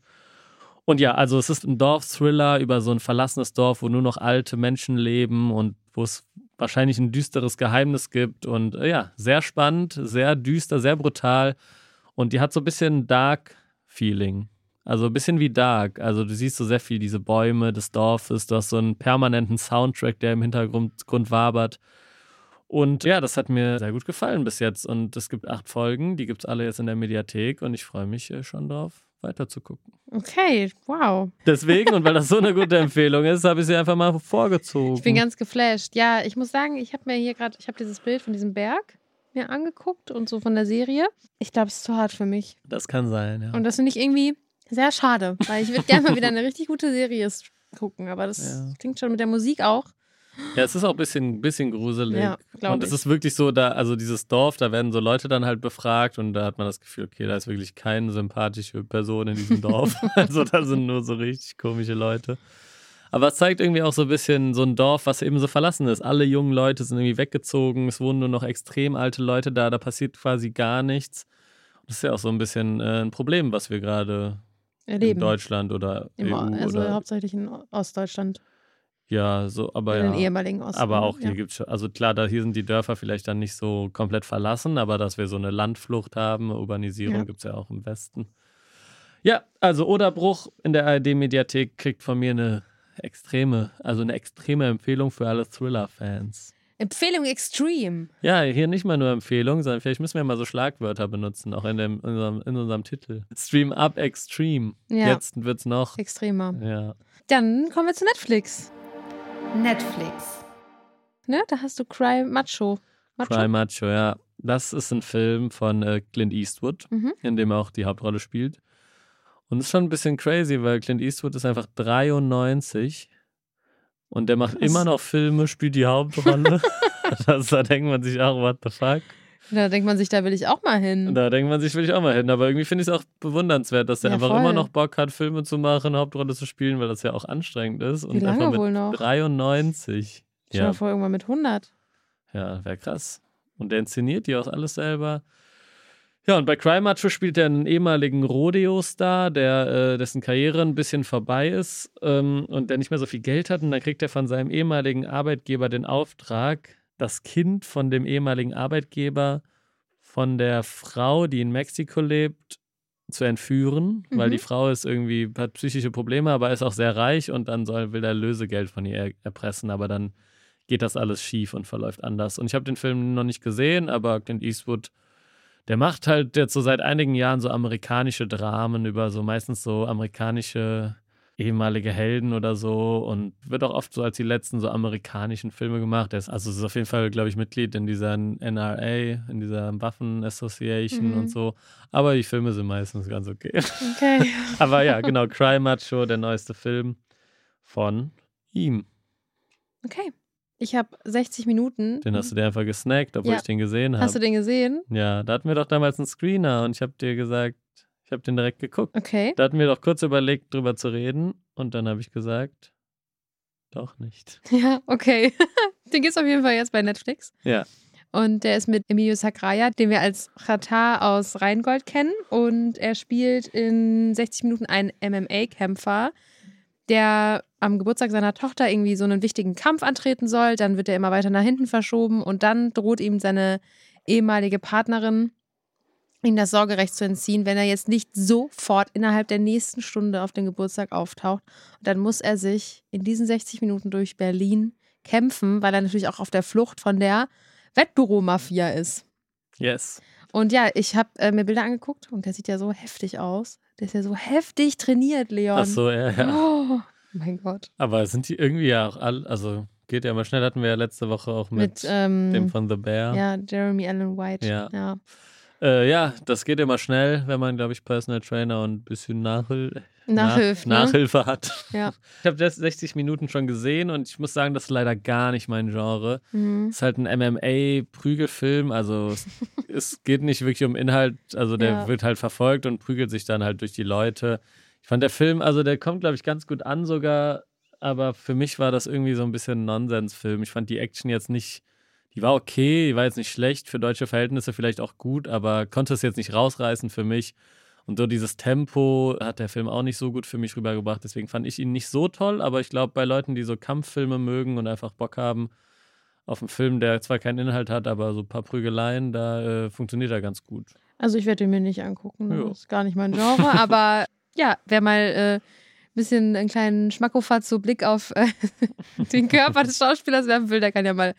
Und ja, also es ist ein Dorf-Thriller über so ein verlassenes Dorf, wo nur noch alte Menschen leben und wo es wahrscheinlich ein düsteres Geheimnis gibt. Und äh, ja, sehr spannend, sehr düster, sehr brutal. Und die hat so ein bisschen Dark-Feeling. Also ein bisschen wie Dark. Also du siehst so sehr viel diese Bäume des Dorfes. Du hast so einen permanenten Soundtrack, der im Hintergrund Grund wabert. Und ja, das hat mir sehr gut gefallen bis jetzt. Und es gibt acht Folgen, die gibt es alle jetzt in der Mediathek und ich freue mich äh, schon drauf, weiter zu gucken. Okay, wow. Deswegen, und weil das so eine gute Empfehlung ist, habe ich sie einfach mal vorgezogen. Ich bin ganz geflasht. Ja, ich muss sagen, ich habe mir hier gerade, ich habe dieses Bild von diesem Berg mir angeguckt und so von der Serie. Ich glaube, es ist zu hart für mich. das kann sein, ja. Und das finde ich irgendwie sehr schade, weil ich würde gerne mal wieder eine richtig gute Serie gucken, aber das Ja. klingt schon mit der Musik auch. Ja, es ist auch ein bisschen, bisschen gruselig. Ja, und es ist wirklich so, da, also dieses Dorf, da werden so Leute dann halt befragt und da hat man das Gefühl, okay, da ist wirklich keine sympathische Person in diesem Dorf. also da sind nur so richtig komische Leute. Aber es zeigt irgendwie auch so ein bisschen so ein Dorf, was eben so verlassen ist. Alle jungen Leute sind irgendwie weggezogen, es wohnen nur noch extrem alte Leute da, da passiert quasi gar nichts. Das ist ja auch so ein bisschen äh, ein Problem, was wir gerade in Erleben. Deutschland oder Im, EU also oder hauptsächlich in Ostdeutschland. Ja, so, aber in den ja. ehemaligen Osten. Aber auch hier ja. gibt es schon, also klar, da hier sind die Dörfer vielleicht dann nicht so komplett verlassen, aber dass wir so eine Landflucht haben, Urbanisierung Ja. gibt es ja auch im Westen. Ja, also Oderbruch in der ARD-Mediathek kriegt von mir eine extreme, also eine extreme Empfehlung für alle Thriller-Fans. Empfehlung Extreme. Ja, hier nicht mal nur Empfehlung, sondern vielleicht müssen wir mal so Schlagwörter benutzen, auch in, dem, in, unserem, in unserem Titel. Stream Up Extreme. Ja. Jetzt wird's noch. Extremer. Ja. Dann kommen wir zu Netflix. Netflix. Ne? Da hast du Cry Macho. Macho? Cry Macho, ja. Das ist ein Film von äh, Clint Eastwood, Mhm. in dem er auch die Hauptrolle spielt. Und es ist schon ein bisschen crazy, weil Clint Eastwood ist einfach 93 und der macht Krass. immer noch Filme, spielt die Hauptrolle. das, da denkt man sich auch, what the fuck? Da denkt man sich, da will ich auch mal hin. Da denkt man sich, will ich auch mal hin. Aber irgendwie finde ich es auch bewundernswert, dass der Ja, einfach voll. immer noch Bock hat, Filme zu machen, Hauptrolle zu spielen, weil das ja auch anstrengend ist. Wie und einfach lange mit wohl noch? 93. Stell dir Ja, vor, irgendwann mit 100. ja wäre krass. Und der inszeniert die auch alles selber. Ja, und bei Cry Macho spielt er einen ehemaligen Rodeo-Star, der, äh, dessen Karriere ein bisschen vorbei ist ähm, und der nicht mehr so viel Geld hat. Und dann kriegt er von seinem ehemaligen Arbeitgeber den Auftrag, das Kind von dem ehemaligen Arbeitgeber von der Frau, die in Mexiko lebt, zu entführen, weil Mhm. die Frau ist irgendwie, hat psychische Probleme, aber ist auch sehr reich und dann soll, will er Lösegeld von ihr er- erpressen, aber dann geht das alles schief und verläuft anders. Und ich habe den Film noch nicht gesehen, aber Clint Eastwood, der macht halt jetzt so seit einigen Jahren so amerikanische Dramen über so meistens so amerikanische ehemalige Helden oder so und wird auch oft so als die letzten so amerikanischen Filme gemacht. Er ist also ist auf jeden Fall, glaube ich, Mitglied in dieser NRA, in dieser Waffen Association Mhm. und so. Aber die Filme sind meistens ganz okay. Okay. Aber ja, genau, Cry Macho, der neueste Film von ihm. Okay. Ich habe 60 Minuten. Den hast du dir einfach gesnackt, obwohl Ja. ich den gesehen Hast du habe. den gesehen? Ja, da hatten wir doch damals einen Screener und ich habe dir gesagt, ich habe den direkt geguckt. Okay. Da hatten wir doch kurz überlegt, drüber zu reden und dann habe ich gesagt, doch nicht. Ja, okay. den gibt's auf jeden Fall jetzt bei Netflix. Ja. Und der ist mit Emilio Sacraia, den wir als Ratar aus Rheingold kennen. Und er spielt in 60 Minuten einen MMA-Kämpfer, der am Geburtstag seiner Tochter irgendwie so einen wichtigen Kampf antreten soll. Dann wird er immer weiter nach hinten verschoben und dann droht ihm seine ehemalige Partnerin, ihm das Sorgerecht zu entziehen, wenn er jetzt nicht sofort innerhalb der nächsten Stunde auf den Geburtstag auftaucht. Und dann muss er sich in diesen 60 Minuten durch Berlin kämpfen, weil er natürlich auch auf der Flucht von der Wettbüromafia ist. Yes. Und ja, ich habe äh, mir Bilder angeguckt und der sieht ja so heftig aus. Der ist ja so heftig trainiert, Leon. Ach so, ja, ja. Oh mein Gott. Aber sind die irgendwie ja auch alle, also geht ja mal schnell, hatten wir ja letzte Woche auch mit, Mit, ähm, dem von The Bear. ja, Jeremy Allen White. Ja. ja. Äh, ja, das geht immer schnell, wenn man, glaube ich, Personal Trainer und ein bisschen Nachhil Nachhilfe. Nach ne? Nachhilfe hat. Ja. Ich habe das 60 Minuten schon gesehen und ich muss sagen, das ist leider gar nicht mein Genre. Mhm. Es ist halt ein MMA-Prügelfilm, also es, es geht nicht wirklich um Inhalt, also der Ja. wird halt verfolgt und prügelt sich dann halt durch die Leute. Ich fand der Film, also der kommt, glaube ich, ganz gut an sogar, aber für mich war das irgendwie so ein bisschen ein Nonsensfilm. Ich fand die Action jetzt nicht, die war okay, die war jetzt nicht schlecht, für deutsche Verhältnisse vielleicht auch gut, aber konnte es jetzt nicht rausreißen für mich. Und so dieses Tempo hat der Film auch nicht so gut für mich rübergebracht. Deswegen fand ich ihn nicht so toll, aber ich glaube, bei Leuten, die so Kampffilme mögen und einfach Bock haben auf einen Film, der zwar keinen Inhalt hat, aber so ein paar Prügeleien, da äh, funktioniert er ganz gut. Also ich werde ihn mir nicht angucken. ne? Das ist gar nicht mein Genre. aber ja, wer mal äh, ein bisschen einen kleinen Schmackof hat, so Blick auf äh, den Körper des Schauspielers werfen will, der kann ja mal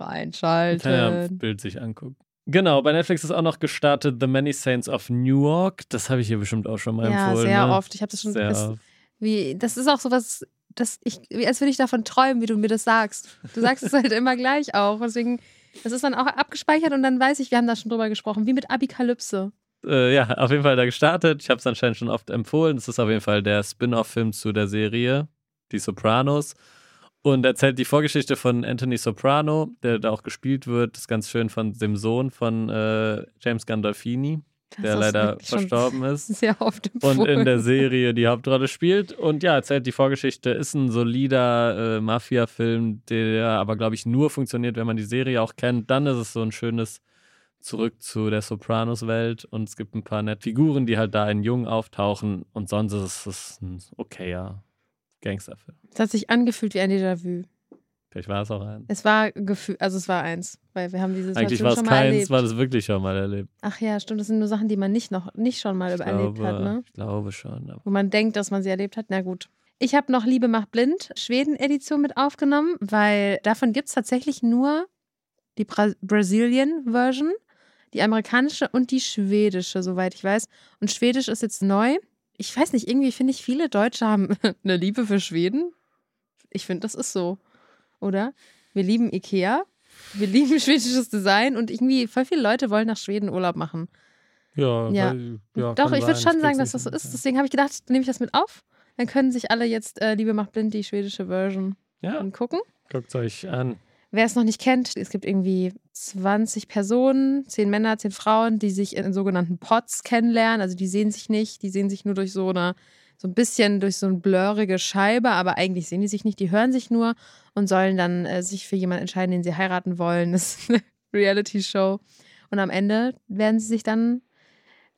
reinschalten. Kann ja ein Bild sich angucken. Genau, bei Netflix ist auch noch gestartet The Many Saints of Newark. Das habe ich hier bestimmt auch schon mal ja, empfohlen. sehr ne? oft. Ich habe das schon. Das, wie, das ist auch sowas, das ich, als würde ich davon träumen, wie du mir das sagst. Du sagst es halt immer gleich auch. Deswegen, das ist dann auch abgespeichert und dann weiß ich, wir haben da schon drüber gesprochen, wie mit Abikalypse. Äh, ja, auf jeden Fall da gestartet. Ich habe es anscheinend schon oft empfohlen. Es ist auf jeden Fall der Spin-off-Film zu der Serie Die Sopranos und erzählt die Vorgeschichte von Anthony Soprano, der da auch gespielt wird. Das ist ganz schön von dem Sohn von äh, James Gandolfini, Das der leider verstorben ist. Sehr oft empfohlen. und in der Serie die Hauptrolle spielt. Und ja, erzählt die Vorgeschichte, ist ein solider äh, Mafia-Film, der aber, glaube ich, nur funktioniert, wenn man die Serie auch kennt. Dann ist es so ein schönes Zurück zu der Sopranos-Welt und es gibt ein paar nette Figuren, die halt da in Jung auftauchen und sonst ist es ein okayer Gangsterfilm. Es hat sich angefühlt wie ein Déjà-vu. Vielleicht war es auch ein. Es war Gefühl, also es war eins, weil wir haben diese Eigentlich war es keins, war das wirklich schon mal erlebt. Ach ja, stimmt, das sind nur Sachen, die man nicht noch nicht schon mal Ich erlebt glaube, hat, ne? ich glaube schon. Wo man denkt, dass man sie erlebt hat. Na gut. Ich habe noch Liebe macht blind, Schweden-Edition mit aufgenommen, weil davon gibt es tatsächlich nur die Bra Brazilian-Version, die amerikanische und die schwedische, soweit ich weiß. Und Schwedisch ist jetzt neu. Ich weiß nicht, irgendwie finde ich, viele Deutsche haben eine Liebe für Schweden. Ich finde, das ist so, oder? Wir lieben Ikea, wir lieben schwedisches Design und irgendwie voll viele Leute wollen nach Schweden Urlaub machen. ja, Ja. Weil, ja Doch, ich würde schon sagen, dass das so ist. Deswegen habe ich gedacht, nehme ich das mit auf. Dann können sich alle jetzt äh, Liebe macht blind die schwedische Version Ja, angucken. guckt euch an. Wer es noch nicht kennt, es gibt irgendwie 20 Personen, 10 Männer, 10 Frauen, die sich in sogenannten Pots kennenlernen. Also die sehen sich nicht, die sehen sich nur durch so eine, so ein bisschen durch so eine blurrige Scheibe, aber eigentlich sehen die sich nicht, die hören sich nur und sollen dann äh, sich für jemanden entscheiden, den sie heiraten wollen. Das ist eine Reality-Show. Und am Ende werden sie sich dann,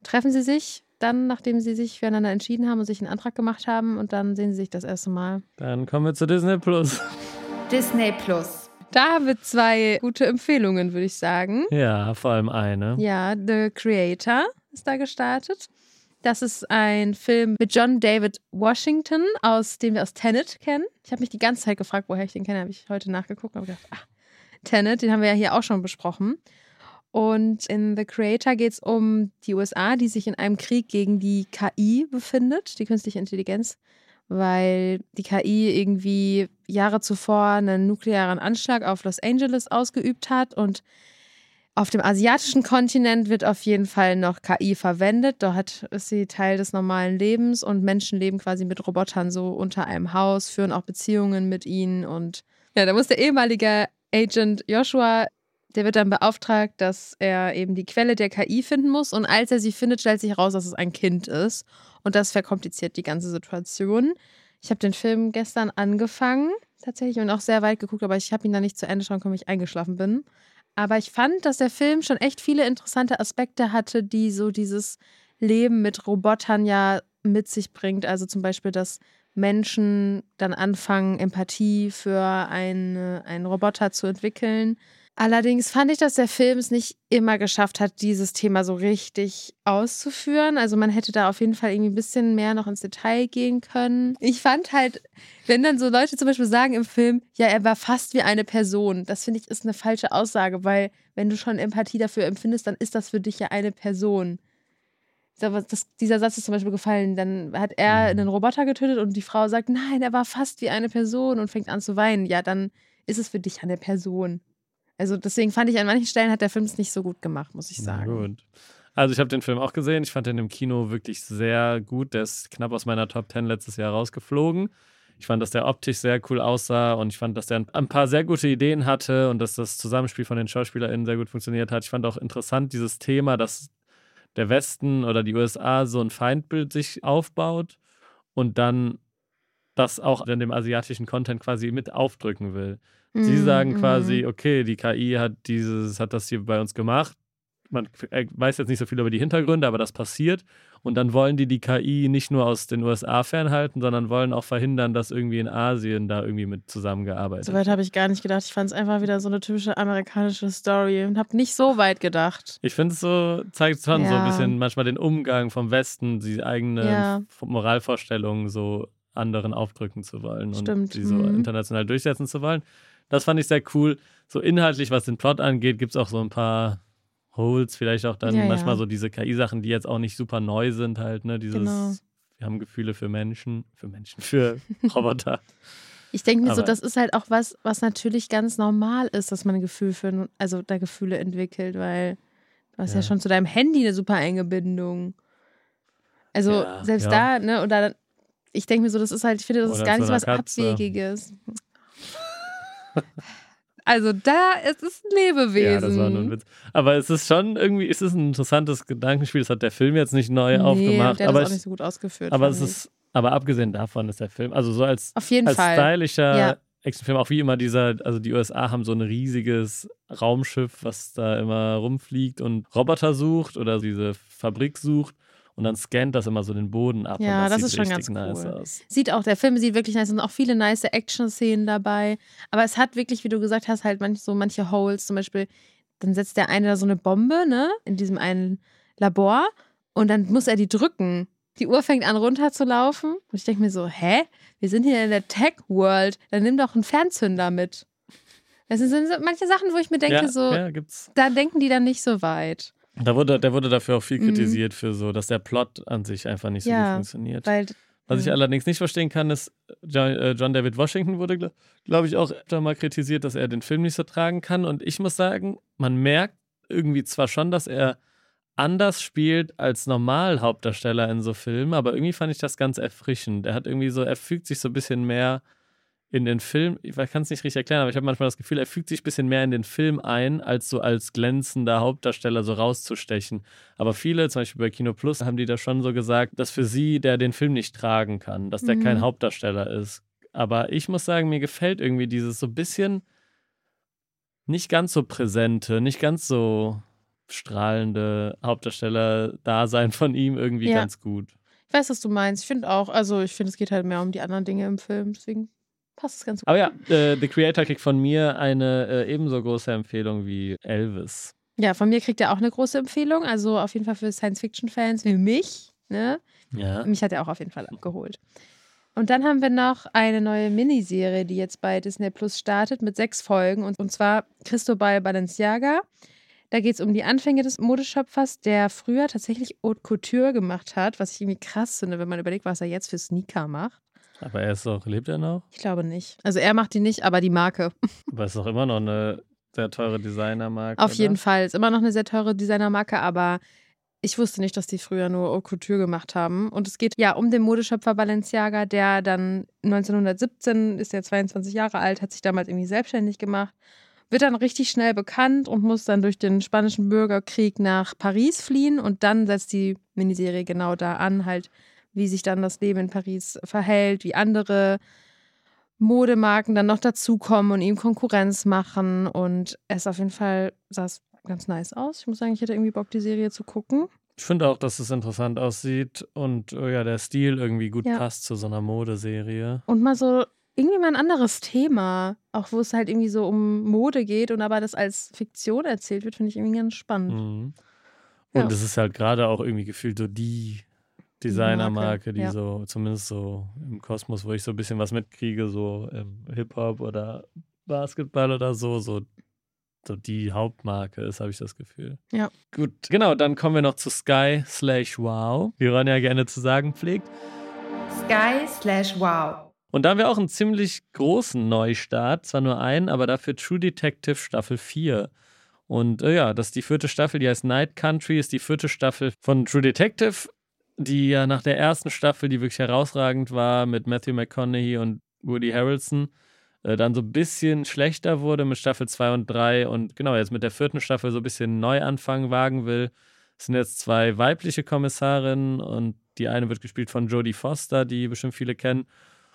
treffen sie sich dann, nachdem sie sich füreinander entschieden haben und sich einen Antrag gemacht haben und dann sehen sie sich das erste Mal. Dann kommen wir zu Disney Plus. Disney Plus. Da haben wir zwei gute Empfehlungen, würde ich sagen. Ja, vor allem eine. Ja, The Creator ist da gestartet. Das ist ein Film mit John David Washington, aus den wir aus Tenet kennen. Ich habe mich die ganze Zeit gefragt, woher ich den kenne. Habe ich heute nachgeguckt und habe gedacht, ah, Tenet, den haben wir ja hier auch schon besprochen. Und in The Creator geht es um die USA, die sich in einem Krieg gegen die KI befindet, die künstliche Intelligenz, weil die KI irgendwie Jahre zuvor einen nuklearen Anschlag auf Los Angeles ausgeübt hat und auf dem asiatischen Kontinent wird auf jeden Fall noch KI verwendet. Dort ist sie Teil des normalen Lebens und Menschen leben quasi mit Robotern so unter einem Haus, führen auch Beziehungen mit ihnen. Und ja, da muss der ehemalige Agent Joshua, der wird dann beauftragt, dass er eben die Quelle der KI finden muss. Und als er sie findet, stellt sich heraus, dass es ein Kind ist. Und das verkompliziert die ganze Situation. Ich habe den Film gestern angefangen, tatsächlich, und auch sehr weit geguckt, aber ich habe ihn dann nicht zu Ende schauen können, weil ich eingeschlafen bin. Aber ich fand, dass der Film schon echt viele interessante Aspekte hatte, die so dieses Leben mit Robotern ja mit sich bringt. Also zum Beispiel, dass Menschen dann anfangen, Empathie für eine, einen Roboter zu entwickeln. Allerdings fand ich, dass der Film es nicht immer geschafft hat, dieses Thema so richtig auszuführen. Also man hätte da auf jeden Fall irgendwie ein bisschen mehr noch ins Detail gehen können. Ich fand halt, wenn dann so Leute zum Beispiel sagen im Film, ja, er war fast wie eine Person, das finde ich ist eine falsche Aussage, weil wenn du schon Empathie dafür empfindest, dann ist das für dich ja eine Person. Das, dieser Satz ist zum Beispiel gefallen. Dann hat er einen Roboter getötet und die Frau sagt, nein, er war fast wie eine Person und fängt an zu weinen. Ja, dann ist es für dich eine Person. Also deswegen fand ich, an manchen Stellen hat der Film es nicht so gut gemacht, muss ich Na sagen. gut. Also ich habe den Film auch gesehen. Ich fand den im Kino wirklich sehr gut. Der ist knapp aus meiner Top 10 letztes Jahr rausgeflogen. Ich fand, dass der optisch sehr cool aussah und ich fand, dass der ein paar sehr gute Ideen hatte und dass das Zusammenspiel von den SchauspielerInnen sehr gut funktioniert hat. Ich fand auch interessant dieses Thema, dass der Westen oder die USA so ein Feindbild sich aufbaut und dann das auch in dem asiatischen Content quasi mit aufdrücken will. Sie Mhm, sagen mhm. quasi, okay, die KI hat dieses, hat das hier bei uns gemacht. Man äh, weiß jetzt nicht so viel über die Hintergründe, aber das passiert. Und dann wollen die die KI nicht nur aus den USA fernhalten, sondern wollen auch verhindern, dass irgendwie in Asien da irgendwie mit zusammengearbeitet So weit habe ich gar nicht gedacht. Ich fand es einfach wieder so eine typische amerikanische Story und habe nicht so weit gedacht. Ich finde es so, zeigt schon so ein Ja. bisschen manchmal den Umgang vom Westen, die eigenen Ja. Moralvorstellungen so anderen aufdrücken zu wollen Stimmt. und die so Mhm. international durchsetzen zu wollen. Das fand ich sehr cool. So inhaltlich, was den Plot angeht, gibt es auch so ein paar Holes, vielleicht auch dann Ja, manchmal ja. so diese KI-Sachen, die jetzt auch nicht super neu sind, halt, ne? Dieses, Genau. wir haben Gefühle für Menschen, für Menschen, für Roboter. Ich denke mir so, Aber- das ist halt auch was, was natürlich ganz normal ist, dass man ein Gefühl für, also da Gefühle entwickelt, weil du hast ja, Ja. schon zu deinem Handy eine super Eingebindung. Also Ja, selbst ja. da, ne, oder ich denke mir so, das ist halt, ich finde, das ist Oder gar zu nicht so was Katze. Abwegiges. Also da, es ist ein Lebewesen. Ja, das war nur ein Witz. Aber es ist schon irgendwie, es ist ein interessantes Gedankenspiel. Das hat der Film jetzt nicht neu nee, aufgemacht. Der hat aber auch ich, nicht so gut ausgeführt. aber es ich. ist, aber abgesehen davon ist der Film, also so als, auf jeden als Fall. stylischer Ja. Actionfilm, auch wie immer dieser, also die USA haben so ein riesiges Raumschiff, was da immer rumfliegt und Roboter sucht oder diese Fabrik sucht. Und dann scannt das immer so den Boden ab. Ja, und das, das ist schon ganz nice cool. aus. Sieht auch, der Film sieht wirklich nice, sind auch viele nice Action-Szenen dabei. Aber es hat wirklich, wie du gesagt hast, halt manch, so manche Holes. Zum Beispiel, dann setzt der eine da so eine Bombe, ne, in diesem einen Labor und dann muss er die drücken. Die Uhr fängt an runterzulaufen und ich denke mir so, hä? Wir sind hier in der Tech-World, dann nimm doch einen Fernzünder mit. Das sind so manche Sachen, wo ich mir denke, ja, so, ja, da denken die dann nicht so weit. Da wurde, der wurde dafür auch viel Mhm. kritisiert, für so, dass der Plot an sich einfach nicht so Ja, gut funktioniert. Weil, Was ich Mhm. allerdings nicht verstehen kann, ist, John, äh, John David Washington wurde, glaube glaub ich, auch öfter mal kritisiert, dass er den Film nicht so tragen kann. Und ich muss sagen, man merkt irgendwie zwar schon, dass er anders spielt als normal Hauptdarsteller in so Filmen, aber irgendwie fand ich das ganz erfrischend. Er hat irgendwie so, er fügt sich so ein bisschen mehr in den Film, ich kann es nicht richtig erklären, aber ich habe manchmal das Gefühl, er fügt sich ein bisschen mehr in den Film ein, als so als glänzender Hauptdarsteller so rauszustechen. Aber viele, zum Beispiel bei Kino Plus, haben die da schon so gesagt, dass für sie der den Film nicht tragen kann, dass der Mhm. kein Hauptdarsteller ist. Aber ich muss sagen, mir gefällt irgendwie dieses so ein bisschen nicht ganz so präsente, nicht ganz so strahlende Hauptdarsteller-Dasein von ihm irgendwie Ja. ganz gut. ich weiß, was du meinst. Ich finde auch, also ich finde, es geht halt mehr um die anderen Dinge im Film. Deswegen passt es ganz gut. Aber ja, äh, The Creator kriegt von mir eine äh, ebenso große Empfehlung wie Elvis. Ja, von mir kriegt er auch eine große Empfehlung. Also auf jeden Fall für Science-Fiction-Fans wie mich. Ne? Ja. Mich hat er auch auf jeden Fall abgeholt. Und dann haben wir noch eine neue Miniserie, die jetzt bei Disney Plus startet mit sechs Folgen. Und, und zwar Cristobal Balenciaga. Da geht es um die Anfänge des Modeschöpfers, der früher tatsächlich Haute Couture gemacht hat, was ich irgendwie krass finde, wenn man überlegt, was er jetzt für Sneaker macht. Aber er ist doch, lebt er noch? Ich glaube nicht. Also er macht die nicht, aber die Marke. Aber ist doch immer noch eine sehr teure Designermarke. Auf jeden oder? Fall. Ist immer noch eine sehr teure Designermarke, aber ich wusste nicht, dass die früher nur Haute Couture gemacht haben. Und es geht ja um den Modeschöpfer Balenciaga, der dann 1917 ist er 22 Jahre alt, hat sich damals irgendwie selbstständig gemacht, wird dann richtig schnell bekannt und muss dann durch den spanischen Bürgerkrieg nach Paris fliehen. Und dann setzt die Miniserie genau da an, halt, wie sich dann das Leben in Paris verhält, wie andere Modemarken dann noch dazukommen und ihm Konkurrenz machen. Und es auf jeden Fall sah es ganz nice aus. Ich muss sagen, ich hätte irgendwie Bock, die Serie zu gucken. Ich finde auch, dass es interessant aussieht und oh ja, der Stil irgendwie gut Ja. passt zu so einer Modeserie. Und mal so irgendwie mal ein anderes Thema, auch wo es halt irgendwie so um Mode geht und aber das als Fiktion erzählt wird, finde ich irgendwie ganz spannend. Mhm. Ja. Und es ist halt gerade auch irgendwie gefühlt so die Designermarke, die ja. so, zumindest so im Kosmos, wo ich so ein bisschen was mitkriege, so im Hip-Hop oder Basketball oder so, so, so die Hauptmarke ist, habe ich das Gefühl. Ja. Gut, genau, dann kommen wir noch zu Sky slash Wow, wie Ron ja gerne zu sagen pflegt. Sky slash wow. Und da haben wir auch einen ziemlich großen Neustart, zwar nur einen, aber dafür True Detective Staffel 4. Und äh, ja, das ist die vierte Staffel, die heißt Night Country, ist die vierte Staffel von True Detective, die ja nach der ersten Staffel, die wirklich herausragend war, mit Matthew McConaughey und Woody Harrelson, äh, dann so ein bisschen schlechter wurde mit Staffel 2 und 3 und genau jetzt mit der vierten Staffel so ein bisschen Neuanfang wagen will. Es sind jetzt zwei weibliche Kommissarinnen und die eine wird gespielt von Jodie Foster, die bestimmt viele kennen.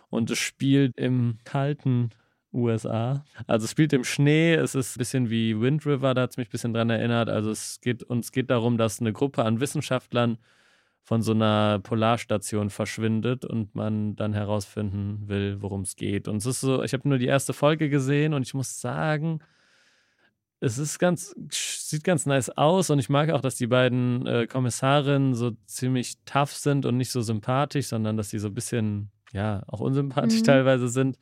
Und es spielt im kalten USA. Also es spielt im Schnee, es ist ein bisschen wie Wind River, da hat es mich ein bisschen dran erinnert. Also es geht uns geht darum, dass eine Gruppe an Wissenschaftlern von so einer Polarstation verschwindet und man dann herausfinden will, worum es geht. Und es ist so, ich habe nur die erste Folge gesehen und ich muss sagen, es ist ganz, sieht ganz nice aus und ich mag auch, dass die beiden äh, Kommissarinnen so ziemlich tough sind und nicht so sympathisch, sondern dass die so ein bisschen, ja, auch unsympathisch Mhm. teilweise sind.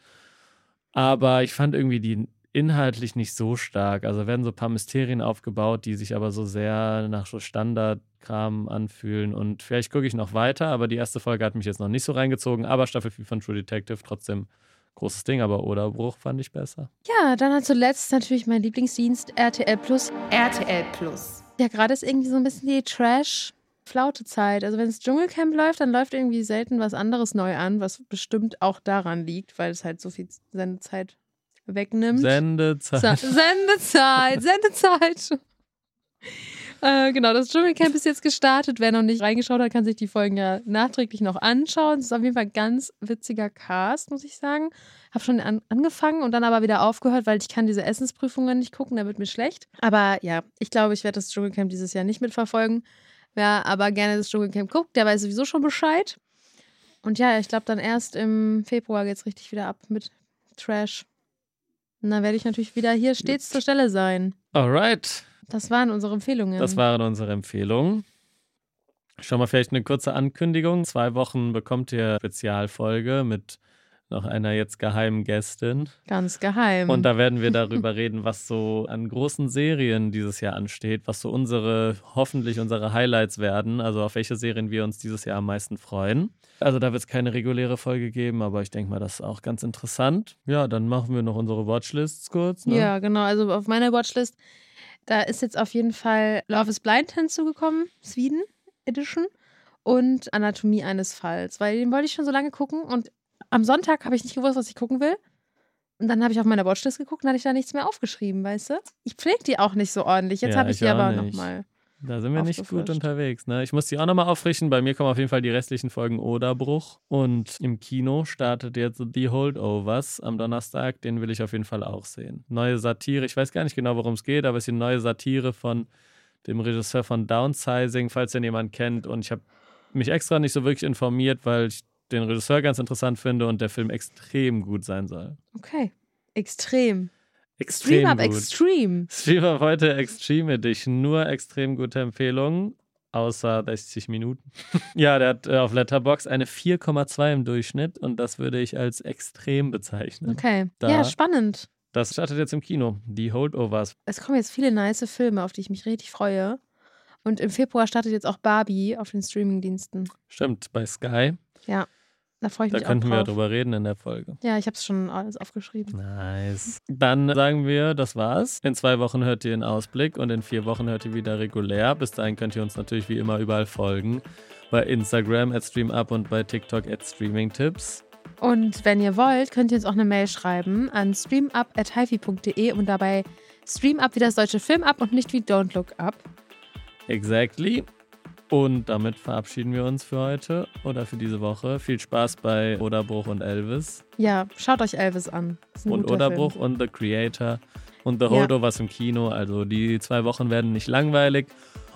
Aber ich fand irgendwie die inhaltlich nicht so stark. Also werden so ein paar Mysterien aufgebaut, die sich aber so sehr nach so Standardkram anfühlen. Und vielleicht gucke ich noch weiter, aber die erste Folge hat mich jetzt noch nicht so reingezogen. Aber Staffel 4 von True Detective trotzdem großes Ding, aber Oderbruch fand ich besser. Ja, dann hat zuletzt natürlich mein Lieblingsdienst RTL Plus. RTL Plus. Ja, gerade ist irgendwie so ein bisschen die Trash-Flaute-Zeit. Also wenn es Dschungelcamp läuft, dann läuft irgendwie selten was anderes neu an, was bestimmt auch daran liegt, weil es halt so viel Sendezeit wegnimmt. Sendezeit. Sa- Sendezeit, Sendezeit. äh, genau, das Dschungelcamp ist jetzt gestartet. Wer noch nicht reingeschaut hat, kann sich die Folgen ja nachträglich noch anschauen. Es ist auf jeden Fall ein ganz witziger Cast, muss ich sagen. Habe schon an, angefangen und dann aber wieder aufgehört, weil ich kann diese Essensprüfungen nicht gucken, da wird mir schlecht. Aber ja, ich glaube, ich werde das Dschungelcamp dieses Jahr nicht mitverfolgen. Wer aber gerne das Dschungelcamp guckt, der weiß sowieso schon Bescheid. Und ja, ich glaube, dann erst im Februar geht es richtig wieder ab mit Trash. Und dann werde ich natürlich wieder hier stets zur Stelle sein. Alright. Das waren unsere Empfehlungen. Das waren unsere Empfehlungen. Schon mal vielleicht eine kurze Ankündigung. Zwei Wochen bekommt ihr Spezialfolge mit noch einer jetzt geheimen Gästin. Ganz geheim. Und da werden wir darüber reden, was so an großen Serien dieses Jahr ansteht, was so unsere, hoffentlich unsere Highlights werden, also auf welche Serien wir uns dieses Jahr am meisten freuen. Also da wird es keine reguläre Folge geben, aber ich denke mal, das ist auch ganz interessant. Ja, dann machen wir noch unsere Watchlists kurz. Ne? Ja, genau. Also auf meiner Watchlist, da ist jetzt auf jeden Fall Love is Blind hinzugekommen, Sweden Edition und Anatomie eines Falls, weil den wollte ich schon so lange gucken und am Sonntag habe ich nicht gewusst, was ich gucken will. Und dann habe ich auf meiner Watchlist geguckt und hatte ich da nichts mehr aufgeschrieben, weißt du? Ich pflege die auch nicht so ordentlich. Jetzt Ja, habe ich, ich die aber nochmal. Da sind wir nicht gut unterwegs. Ne? Ich muss die auch nochmal auffrischen. Bei mir kommen auf jeden Fall die restlichen Folgen Oderbruch. Und im Kino startet jetzt The Holdovers am Donnerstag. Den will ich auf jeden Fall auch sehen. Neue Satire. Ich weiß gar nicht genau, worum es geht, aber es ist die neue Satire von dem Regisseur von Downsizing, falls den jemand kennt. Und ich habe mich extra nicht so wirklich informiert, weil ich den Regisseur ganz interessant finde und der Film extrem gut sein soll. Okay. Extrem. Extrem Stream Up gut. Extreme. Stream Up heute Extreme Edition. Nur extrem gute Empfehlungen. Außer 60 Minuten. ja, der hat äh, auf Letterbox eine 4,2 im Durchschnitt und das würde ich als extrem bezeichnen. Okay. Da- Ja, spannend. Das startet jetzt im Kino. Die Holdovers. Es kommen jetzt viele nice Filme, auf die ich mich richtig freue. Und im Februar startet jetzt auch Barbie auf den Streamingdiensten. Stimmt, bei Sky. Da freue ich Da mich auch könnten wir drüber reden in der Folge. Ja, ich habe es schon alles aufgeschrieben. Nice. Dann sagen wir, das war's. In zwei Wochen hört ihr einen Ausblick und in vier Wochen hört ihr wieder regulär. Bis dahin könnt ihr uns natürlich wie immer überall folgen. Bei Instagram at StreamUp und bei TikTok at StreamingTips. Und wenn ihr wollt, könnt ihr uns auch eine Mail schreiben an streamup.hifi.de und dabei streamup wie das deutsche Film ab und nicht wie Don't Look Up. Exactly. Und damit verabschieden wir uns für heute oder für diese Woche. Viel Spaß bei Oderbruch und Elvis. Ja, schaut euch Elvis an. Und Oderbruch Film. und The Creator und The Ja. Holdovers im Kino. Also die zwei Wochen werden nicht langweilig.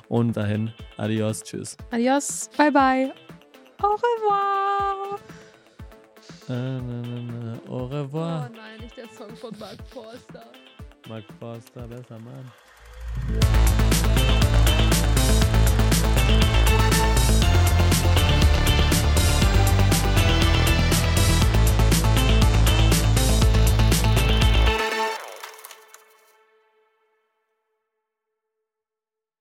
Und dahin, adios, tschüss. Adios, bye bye. Au revoir. Na, na, na, na. Au revoir. nein, nicht der Song von Mark Forster. Mark Forster, besser Mann.